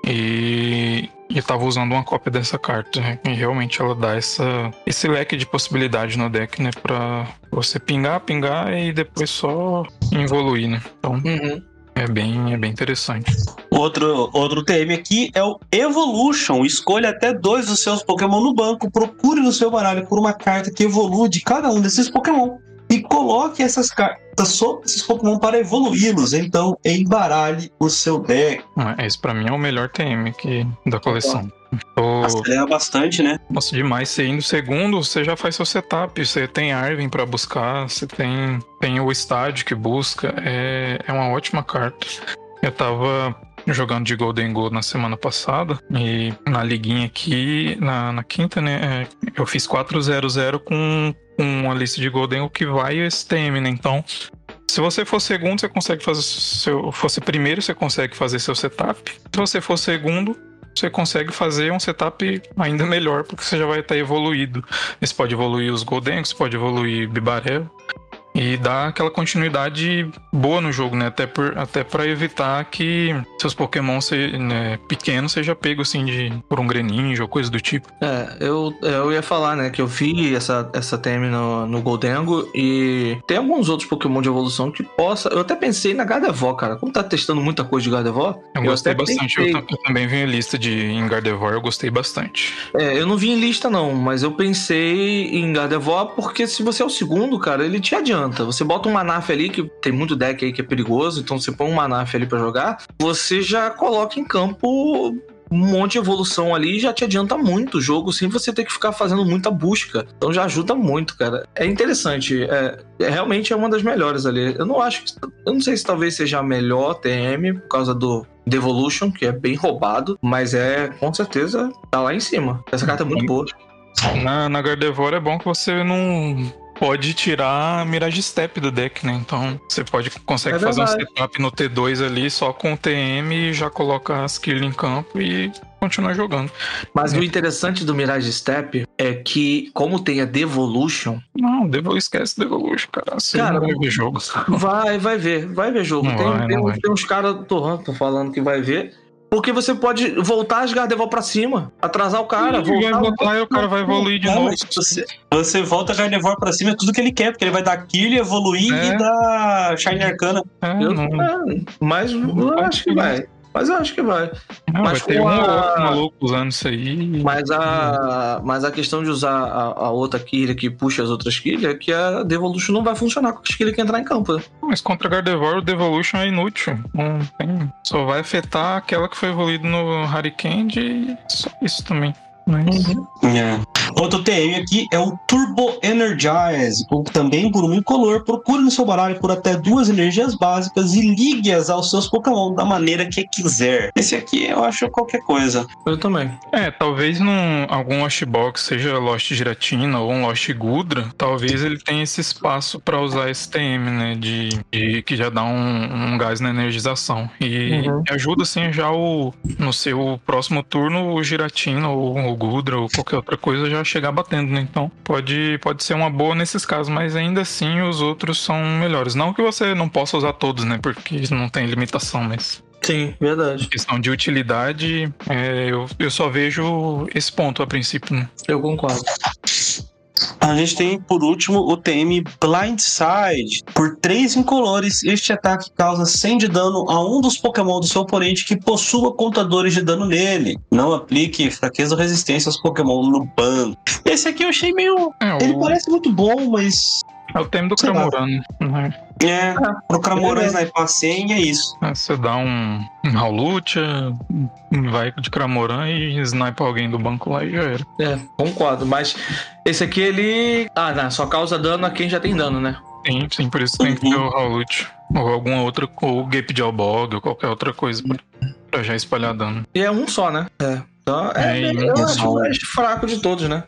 e eu tava usando uma cópia dessa carta. Né? E realmente ela dá essa, esse leque de possibilidades no deck, né? Pra você pingar, pingar e depois só evoluir, né? Então. Uhum. É bem, é bem interessante. Outro, outro TM aqui é o Evolution. Escolha até dois dos seus Pokémon no banco. Procure no seu baralho por uma carta que evolua de cada um desses Pokémon. E coloque essas cartas sobre esses Pokémon para evoluí-los. Então, embaralhe o seu deck. Esse para mim é o melhor TM aqui da coleção. Tô... Acelera bastante, né? Nossa, demais. Você indo segundo, você já faz seu setup. Você tem Arvin para buscar, você tem, tem o estádio que busca. É, é uma ótima carta. Eu tava jogando de Golden Gold na semana passada e na liguinha aqui, na, na quinta, né? É, eu fiz 4-0-0 com, uma lista de Golden o que vai o STM, né? Então, se você for segundo, você consegue fazer seu. Fosse primeiro, você consegue fazer seu setup. Se você for segundo, você consegue fazer um setup ainda melhor, porque você já vai estar evoluído. Você pode evoluir os Golden, você pode evoluir Bibarel e dar aquela continuidade boa no jogo, né? Até, por, até para evitar que seus Pokémon se, né, pequenos seja pego assim de, por um Greninja ou coisa do tipo. É, eu, eu ia falar, né, que eu vi essa, essa TM no, no Goldengo e tem alguns outros Pokémon de evolução que possa. Eu até pensei na Gardevoir, cara. Como tá testando muita coisa de Gardevoir. Eu, eu gostei bastante. Eu, eu, também vi em lista de em Gardevoir, eu gostei bastante. É, eu não vi em lista, não, mas eu pensei em Gardevoir porque se você é o segundo, cara, ele te adianta adianta. Você bota um Manaf ali, que tem muito deck aí que é perigoso, então você põe um Manaf ali para jogar, você já coloca em campo um monte de evolução ali já te adianta muito o jogo sem você ter que ficar fazendo muita busca. Então já ajuda muito, cara. É interessante. É, é realmente é uma das melhores ali. Eu não acho que. Eu não sei se talvez seja a melhor TM por causa do Devolution, que é bem roubado, mas é com certeza tá lá em cima. Essa carta é muito boa. Na, na Gardevoir é bom que você não pode tirar a Mirage Step do deck, né? Então você pode consegue é fazer um setup no T2 ali só com o TM e já coloca as kills em campo e continuar jogando. Mas é. o interessante do Mirage Step é que, como tem a Devolution. Não, Devol esquece Devolution, cara. Você cara, vai ver jogo. Vai, vai ver, vai ver jogo. Não tem, vai, tem, tem uns caras torrando, falando que vai ver. Porque você pode voltar as Gardevoir pra cima, atrasar o cara, Sim, voltar. Vai voltar e o cara vai evoluir de novo. Você, você volta a Gardevoir pra cima, é tudo que ele quer, porque ele vai dar kill, evoluir é. e dar Shine Arcana. É, eu, não... é, mas eu acho que vai. Mas eu acho que vai. Não, mas vai ter um a... maluco usando isso aí. Mas a, mas a questão de usar a, a outra killer que puxa as outras killer é que a Devolution não vai funcionar com as killer que entrar em campo. Né? Mas contra Gardevoir, o Devolution é inútil. Não tem... Só vai afetar aquela que foi evoluída no Hurricane e só isso também. Mas... Uhum. É. Outro TM aqui é o Turbo Energize, também por um incolor. Procure no seu baralho por até duas energias básicas e ligue-as aos seus Pokémon da maneira que quiser. Esse aqui eu acho qualquer coisa. Eu também. É, talvez num algum Lost Box, seja Lost Giratina ou um Lost Gudra, talvez ele tenha esse espaço para usar esse TM, né? De, de, que já dá um, um gás na energização. E uhum. ajuda assim já o no seu próximo turno o Giratina ou o Gudra ou qualquer outra coisa já chegar batendo, né? Então pode, pode ser uma boa nesses casos, mas ainda assim os outros são melhores. Não que você não possa usar todos, né? Porque não tem limitação, mas. Sim, verdade. Questão de utilidade, é, eu, eu só vejo esse ponto a princípio, né? Eu concordo. A gente tem, por último, o TM Blindside. Por 3 incolores, este ataque causa 100 de dano a um dos Pokémon do seu oponente que possua contadores de dano nele. Não aplique fraqueza ou resistência aos Pokémon no banco. Esse aqui eu achei meio. É, Ele o, parece muito bom, mas. É o tema do. Cramorano. Né? É, pro Cramoran É. sniper a senha é isso. É, Você dá um, um Raulutia, vai de Cramoran e snipa alguém do banco lá e já era. É, concordo. Mas esse aqui, ele. Ah, não, só causa dano a quem já tem dano, né? Sim, sim, por isso tem que ter o Raulut. Ou alguma outra, ou o Gape de Albog, ou qualquer outra coisa pra, pra já espalhar dano. E é um só, né? É. Então, é, É, é acho só o mais fraco de todos, né?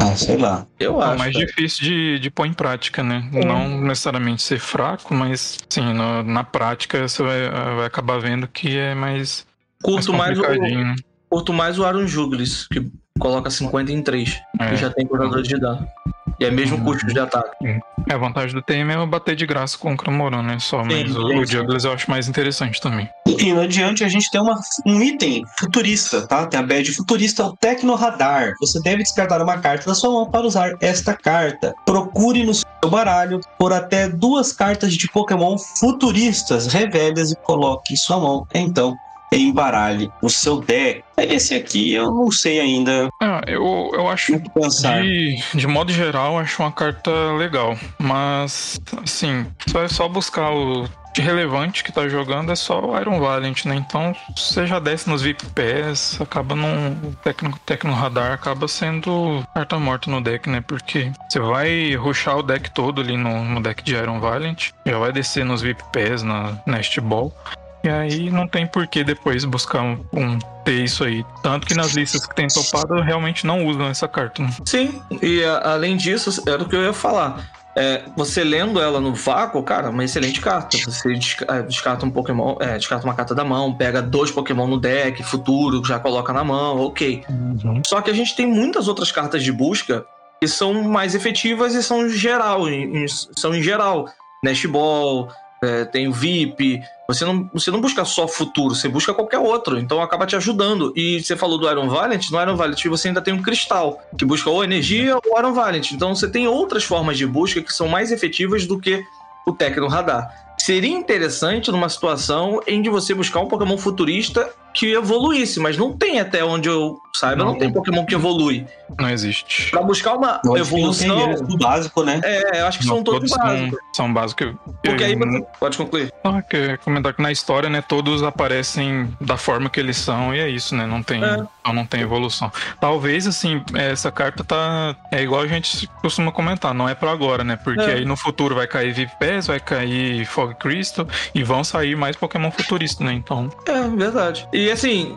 Ah, sei lá. Eu É o acho. mais cara. difícil de, de pôr em prática, né? É. Não necessariamente ser fraco, mas sim, na, na prática você vai, vai acabar vendo que é mais, mais Curto mais, o, complicadinho, né? curto mais o Aaron Juglis, que coloca 50 em 3, É. que já tem curador de dano. E é mesmo Uhum. custo de ataque. É, a vantagem do TM é bater de graça com o Cramoran, né? Só, mas o, sim, o sim. Juggles eu acho mais interessante também. E no adiante a gente tem uma, um item futurista, tá? Tem a badge futurista, o Tecno Radar. Você deve descartar uma carta da sua mão para usar esta carta. Procure no seu baralho por até duas cartas de Pokémon futuristas, revele-as e coloque em sua mão. Então, embaralhe o seu deck. Esse aqui eu não sei ainda Ah, eu, eu acho que pensar. De, de modo geral, eu acho uma carta legal. Mas, assim, só é só buscar o relevante que tá jogando, é só o Iron Valiant, né? Então, você já desce nos VIP Pass, acaba num. O Tecno, Tecno Radar acaba sendo carta morta no deck, né? Porque você vai rushar o deck todo ali no, no deck de Iron Valiant, já vai descer nos VIP Pass, na Nest Ball. E aí não tem por que depois buscar um, um ter isso aí. Tanto que nas listas que tem topado realmente não usam essa carta. Né? Sim, e a- além disso, era o que eu ia falar. É, você lendo ela no vácuo, cara, é uma excelente carta. Você é, descarta um Pokémon, é, descarta uma carta da mão, pega dois Pokémon no deck, futuro, já coloca na mão, ok. Só que a gente tem muitas outras cartas de busca que são mais efetivas e são geral, em- em- são em geral. Nest Ball, é, tem VIP. Você não, você não busca só futuro, você busca qualquer outro. Então acaba te ajudando. E você falou do Iron Valiant, no Iron Valiant você ainda tem um cristal, que busca ou energia ou Iron Valiant. Então você tem outras formas de busca que são mais efetivas do que o Tecno Radar. Seria interessante numa situação em que você buscar um Pokémon futurista que evoluísse, mas não tem até onde eu saiba, não, Não. tem Pokémon que evolui. Não existe. Pra buscar uma tem evolução, eles do básico, né? é, eu acho que são Não, todos são, básicos. são básicos. Porque aí Eu- pode concluir. Ah, quer comentar que na história, né, todos aparecem da forma que eles são e é isso, né? Não tem, É. então não tem evolução. Talvez, assim, essa carta tá. É igual a gente costuma comentar, não é pra agora, né? Porque É. aí no futuro vai cair VIP Pass, vai cair Fog Crystal e vão sair mais Pokémon futuristas, né? Então. É, verdade. E assim,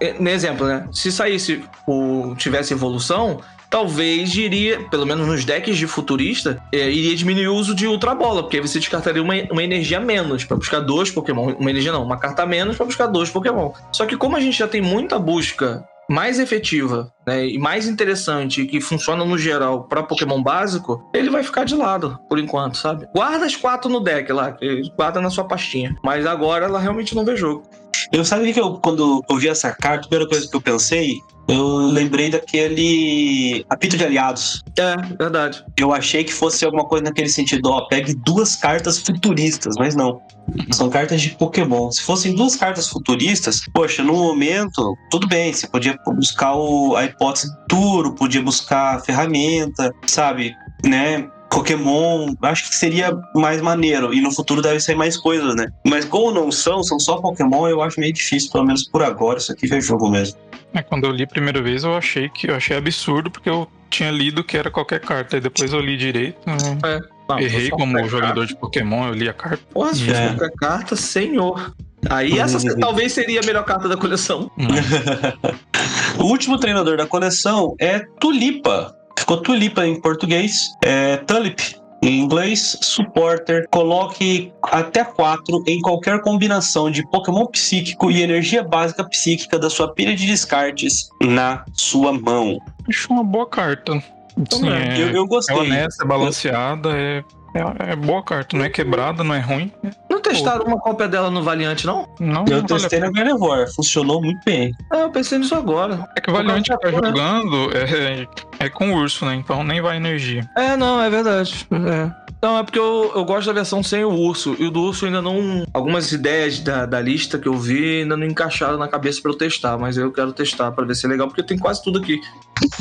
é, no exemplo, né? Se saísse o. tivesse evolução, talvez diria, pelo menos nos decks de futurista, é, iria diminuir o uso de Ultra Bola, porque aí você descartaria uma, uma energia menos pra buscar dois Pokémon. Uma energia não, uma carta menos pra buscar dois Pokémon. Só que como a gente já tem muita busca mais efetiva né, e mais interessante que funciona no geral pra Pokémon básico, ele vai ficar de lado por enquanto, sabe? Guarda as quatro no deck lá, guarda na sua pastinha. Mas agora ela realmente não vê jogo. Eu sabe o que eu, quando eu vi essa carta, a primeira coisa que eu pensei, eu lembrei daquele apito de aliados. É, verdade. Eu achei que fosse alguma coisa naquele sentido, ó, pegue duas cartas futuristas, mas não. São cartas de Pokémon. Se fossem duas cartas futuristas, poxa, no momento, tudo bem, você podia buscar o, a hipótese do Turo, podia buscar a ferramenta, sabe, né? Pokémon, acho que seria mais maneiro. E no futuro deve ser mais coisas, né? Mas como não são, são só Pokémon, eu acho meio difícil, pelo menos por agora, isso aqui ver jogo mesmo. É, quando eu li a primeira vez, eu achei que eu achei absurdo, porque eu tinha lido que era qualquer carta. Aí depois eu li direito. eu Não, errei como jogador de Pokémon, eu li a carta. carta. Porra, se fosse É. qualquer carta, senhor. Aí essa Uhum. [LAUGHS] talvez seria a melhor carta da coleção. [LAUGHS] O último treinador da coleção é Tulipa. Ficou Tulipa em português. É Tulip em inglês. Supporter. Coloque até quatro em qualquer combinação de Pokémon psíquico e energia básica psíquica da sua pilha de descartes na sua mão. Acho uma boa carta. Sim, é, eu, eu é gostei. honesta, é balanceada, é, é, é boa carta. Não é quebrada, não é ruim. Não testaram uma cópia dela no Valiante, não? Não, Eu não vale testei na Gardevoir, funcionou muito bem. É, eu pensei nisso agora. É que o Valiante que tá Né? jogando é, é com urso, né? Então nem vai energia. É, não, é verdade. É. Não, é porque eu, eu gosto da versão sem o urso. E o do urso ainda não. Algumas ideias da, da lista que eu vi ainda não encaixaram na cabeça pra eu testar. Mas eu quero testar pra ver se é legal, porque tem quase tudo aqui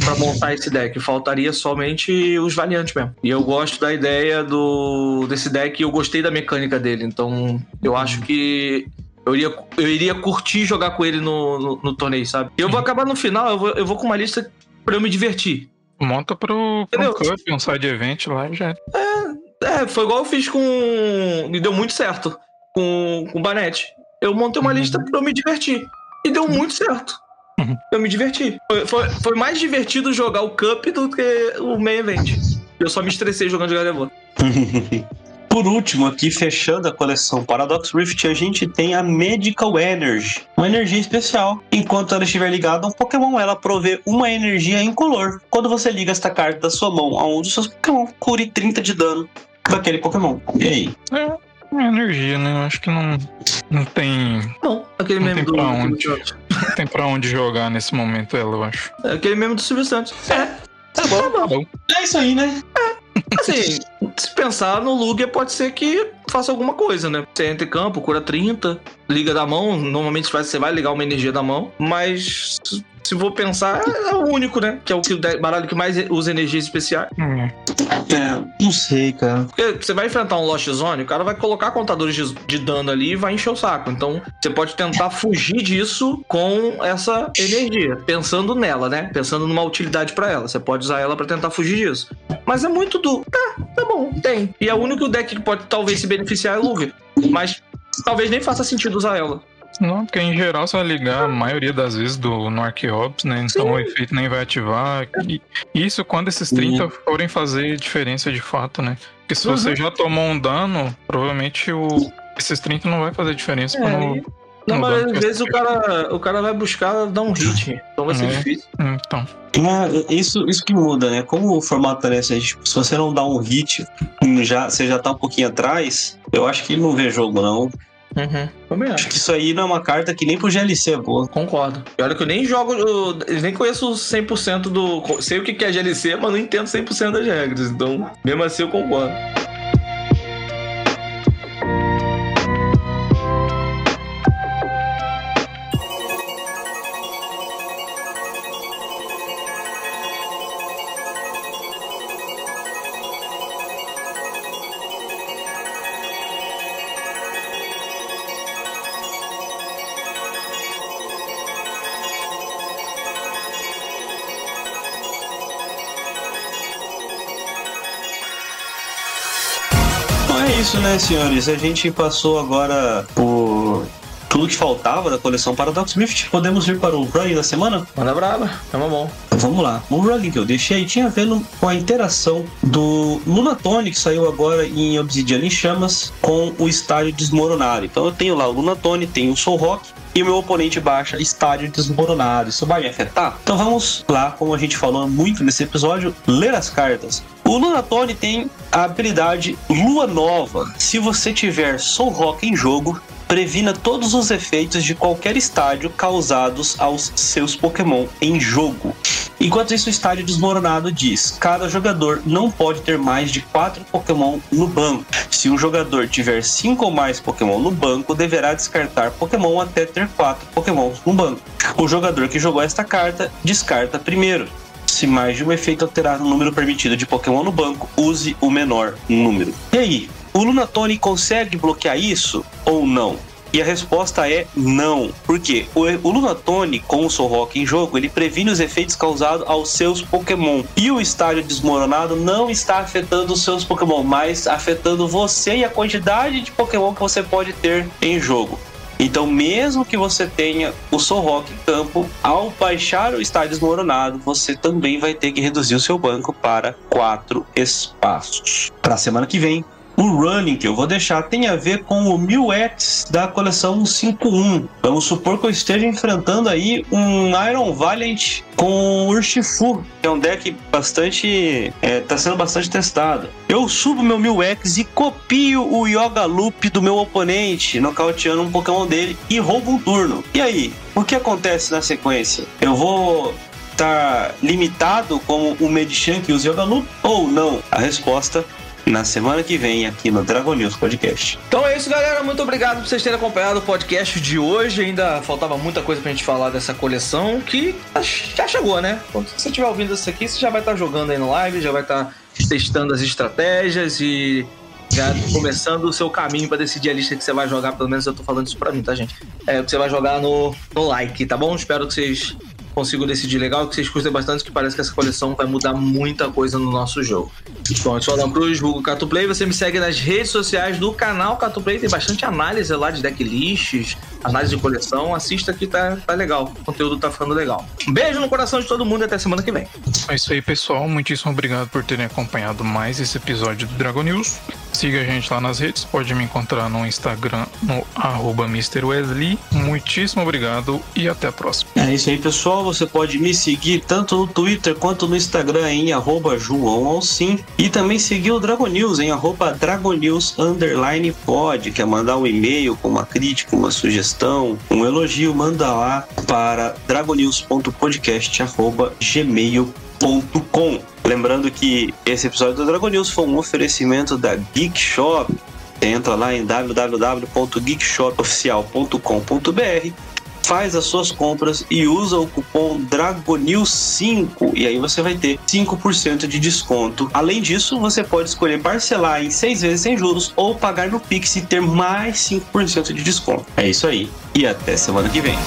pra montar esse deck. Faltaria somente os variantes mesmo. E eu gosto da ideia do desse deck e eu gostei da mecânica dele. Então eu acho que eu iria, eu iria curtir jogar com ele no, no, no torneio, sabe? Eu vou acabar no final, eu vou, eu vou com uma lista pra eu me divertir. Monta pro, pro um cup, um side event lá e já. É, foi igual eu fiz com. E deu muito certo com, com o Banete. Eu montei uma Uhum. lista pra eu me divertir. E deu muito certo. Uhum. Eu me diverti. Foi, foi, foi mais divertido jogar o Cup do que o main event. Eu só me estressei jogando de Gardevoir. [LAUGHS] Por último, aqui fechando a coleção Paradox Rift, a gente tem a Medical Energy, uma energia especial. Enquanto ela estiver ligada a um Pokémon, ela provê uma energia incolor. Quando você liga esta carta da sua mão a um dos seus Pokémon, cure 30 de dano daquele Pokémon. E aí? É, uma energia, né? Eu acho que não, não tem, Não, aquele Não tem do, pra do onde. Não tem pra onde jogar nesse momento ela, eu acho. É aquele meme do Silvio Santos. É. Tá bom, tá bom. É isso aí, né? Assim, [LAUGHS] se pensar no Lugia, pode ser que faça alguma coisa, né? Você entra em campo, cura 30, liga da mão. Normalmente você vai ligar uma energia da mão. Mas se- for pensar, é o único, né? Que é o que baralho que mais usa energias especiais. Hum, É, não sei, cara. Porque você vai enfrentar um Lost Zone, o cara vai colocar contadores de, de dano ali e vai encher o saco. Então, você pode tentar fugir disso com essa energia, pensando nela, né? Pensando numa utilidade pra ela. Você pode usar ela pra tentar fugir disso. Mas é muito do. Tá, tá bom, tem. E é o único deck que pode talvez se beneficiar é o Lugia. Mas talvez nem faça sentido usar ela. Não, porque em geral você vai ligar a maioria das vezes do, no Archeops, né? Então Sim. o efeito nem vai ativar. E isso quando esses 30 forem fazer diferença de fato, né? Porque se Uhum. você já tomou um dano, provavelmente o, esses 30 não vai fazer diferença É, quando. Na não das pra vezes o cara, o cara vai buscar dar um hit. Então vai ser É. difícil. Então. É, isso, isso que muda, né? Como o formato é esse, tipo, se você não dá um hit, já, você já tá um pouquinho atrás, eu acho que não vê jogo, não. Uhum. Também acho. Acho que isso aí não é uma carta que nem pro GLC é boa. Concordo. E olha que eu nem jogo, eu nem conheço 100% do. Sei o que que é GLC, mas não entendo 100% das regras. Então, mesmo assim, eu concordo. Senhores? A gente passou agora por tudo que faltava da coleção Paradox Rift. Podemos ir para o running da semana? Manda braba, tamo bom. Vamos lá. O running que eu deixei tinha a ver com a interação do Lunatone, que saiu agora em Obsidian em Chamas, com o estádio desmoronado. Então eu tenho lá o Lunatone, tenho o Soul Rock, e o meu oponente baixa estádio desmoronado. Isso vai me afetar? Então vamos lá, como a gente falou muito nesse episódio, ler as cartas. O Lunatone tem a habilidade Lua Nova. Se você tiver Soul Rock em jogo, previna todos os efeitos de qualquer estádio causados aos seus Pokémon em jogo. Enquanto isso, o estádio desmoronado diz: cada jogador não pode ter mais de 4 Pokémon no banco. Se um jogador tiver 5 ou mais Pokémon no banco, deverá descartar Pokémon até ter 4 Pokémon no banco. O jogador que jogou esta carta descarta primeiro. Se mais de um efeito alterar o número permitido de Pokémon no banco, use o menor número. E aí, o Lunatone consegue bloquear isso ou não? E a resposta é não. Por quê? O, Lunatone, com o Solrock em jogo, ele previne os efeitos causados aos seus Pokémon. E o estádio desmoronado não está afetando os seus Pokémon, mas afetando você e a quantidade de Pokémon que você pode ter em jogo. Então, mesmo que você tenha o Solrock em campo, ao baixar o estádio desmoronado, você também vai ter que reduzir o seu banco para quatro espaços. Para a semana que vem, o running que eu vou deixar tem a ver com o 1000X da coleção 51. Vamos supor que eu esteja enfrentando aí um Iron Valiant com Urshifu, que é um deck bastante. está sendo bastante testado. Eu subo meu 1000X e copio o Yoga Loop do meu oponente, nocauteando um Pokémon dele e roubo um turno. E aí, o que acontece na sequência? Eu vou estar limitado como o Medichan que usa Yoga Loop ou não? A resposta na semana que vem aqui no Dragon News Podcast. Então é isso, galera. Muito obrigado por vocês terem acompanhado o podcast de hoje. Ainda faltava muita coisa pra gente falar dessa coleção que já chegou, né? Quando você estiver ouvindo isso aqui, você já vai estar jogando aí no live, já vai estar testando as estratégias e já começando o seu caminho para decidir a lista que você vai jogar. Pelo menos eu tô falando isso pra mim, tá, gente? É o que você vai jogar no, no like, tá bom? Espero que vocês consigo decidir legal, que vocês curtem bastante, que parece que essa coleção vai mudar muita coisa no nosso jogo. Bom, eu sou o Adam Cruz, vulgo Catuplay, você me segue nas redes sociais do canal Catuplay, tem bastante análise lá de decklists, análise de coleção, assista que tá, tá legal, o conteúdo tá ficando legal. Um beijo no coração de todo mundo e até semana que vem. É isso aí, pessoal, muitíssimo obrigado por terem acompanhado mais esse episódio do Dragon News. Siga a gente lá nas redes, pode me encontrar no Instagram, no arroba MrWesley. Muitíssimo obrigado e até a próxima. É isso aí, pessoal. Você pode me seguir tanto no Twitter quanto no Instagram em arroba João Alcim. E também seguir o Dragon News em arroba Dragon News underline pod. Quer mandar um e-mail com uma crítica, uma sugestão, um elogio, manda lá para dragonews.podcast.gmail.com. Lembrando que esse episódio do Dragon News foi um oferecimento da Geek Shop. Entra lá em www.geekshopoficial.com.br faz as suas compras e usa o cupom DRAGONIL5 e aí você vai ter 5% de desconto. Além disso, você pode escolher parcelar em 6 vezes sem juros ou pagar no Pix e ter mais 5% de desconto. É isso aí e até semana que vem.